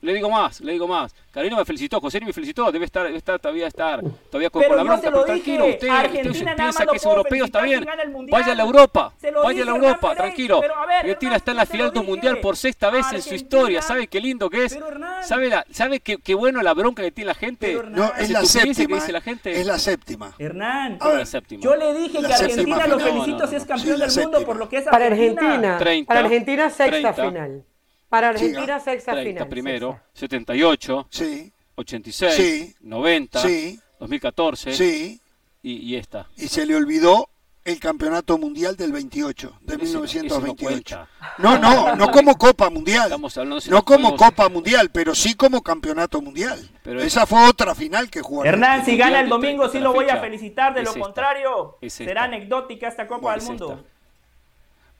le- digo más, le digo más. Carolina me felicitó, José me felicitó, debe estar, debe estar todavía estar todavía con, Pero con la bronca, pero tranquilo, dije, usted, Argentina usted nada piensa que es europeo, está bien. Vaya a la Europa, vaya a la Europa, Hernán tranquilo. Pero ver, Argentina Hernán, está en la final de un mundial por sexta vez en su historia. ¿Sabe qué lindo que es? Pero, Hernán. ¿Sabe, la, sabe qué, qué bueno la bronca que tiene la gente? No, es la séptima. dice la gente. Es la séptima. Hernán, A ver, la séptima. yo le dije La que Argentina lo felicito si es campeón del mundo por lo que es Para Argentina. Argentina. 30, para Argentina, sexta 30. final. Para Siga. Argentina, sexta 30 final. primero, sexta. 78, Sí, 86, Sí. 90, Sí. 2014 sí. y, y esta. Y se le olvidó el campeonato mundial del 28, de Ese- ese no 1928. cuenta. No, no, no como Copa Mundial. Estamos hablando de No como Copa Mundial, pero sí como Campeonato Mundial. Pero Esa fue otra final que jugó. Hernán, si gana el domingo sí lo voy a felicitar, de es lo esta. contrario Es será anecdótica esta Copa Bueno, del es Mundo. esta.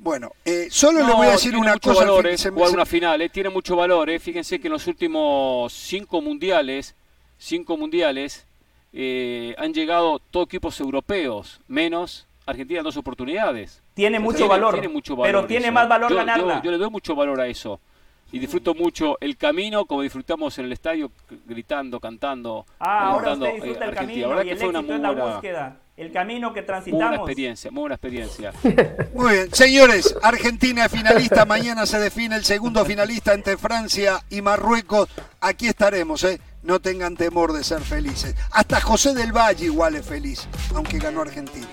Bueno, eh, solo le voy a decir una cosa. valor, eh, se jugar se- una final, eh, tiene mucho valor. eh. Fíjense que en los últimos cinco mundiales, cinco mundiales, eh, han llegado todos equipos europeos, menos Argentina en dos oportunidades. Tiene mucho tiene- valor, tiene mucho valor pero tiene eso. más valor Yo- yo- ganarla. Yo, le doy mucho valor a eso. Y disfruto mucho el camino, como disfrutamos en el estadio, gritando, cantando, Ah, ahora usted disfruta eh, el camino La verdad y que el éxito es la búsqueda. El camino que muy buena transitamos. experiencia, muy buena experiencia. Muy bien, señores, Argentina es finalista, mañana se define el segundo finalista entre Francia y Marruecos. Aquí estaremos, ¿eh? No tengan temor de ser felices. Hasta José del Valle igual es feliz, aunque ganó Argentina.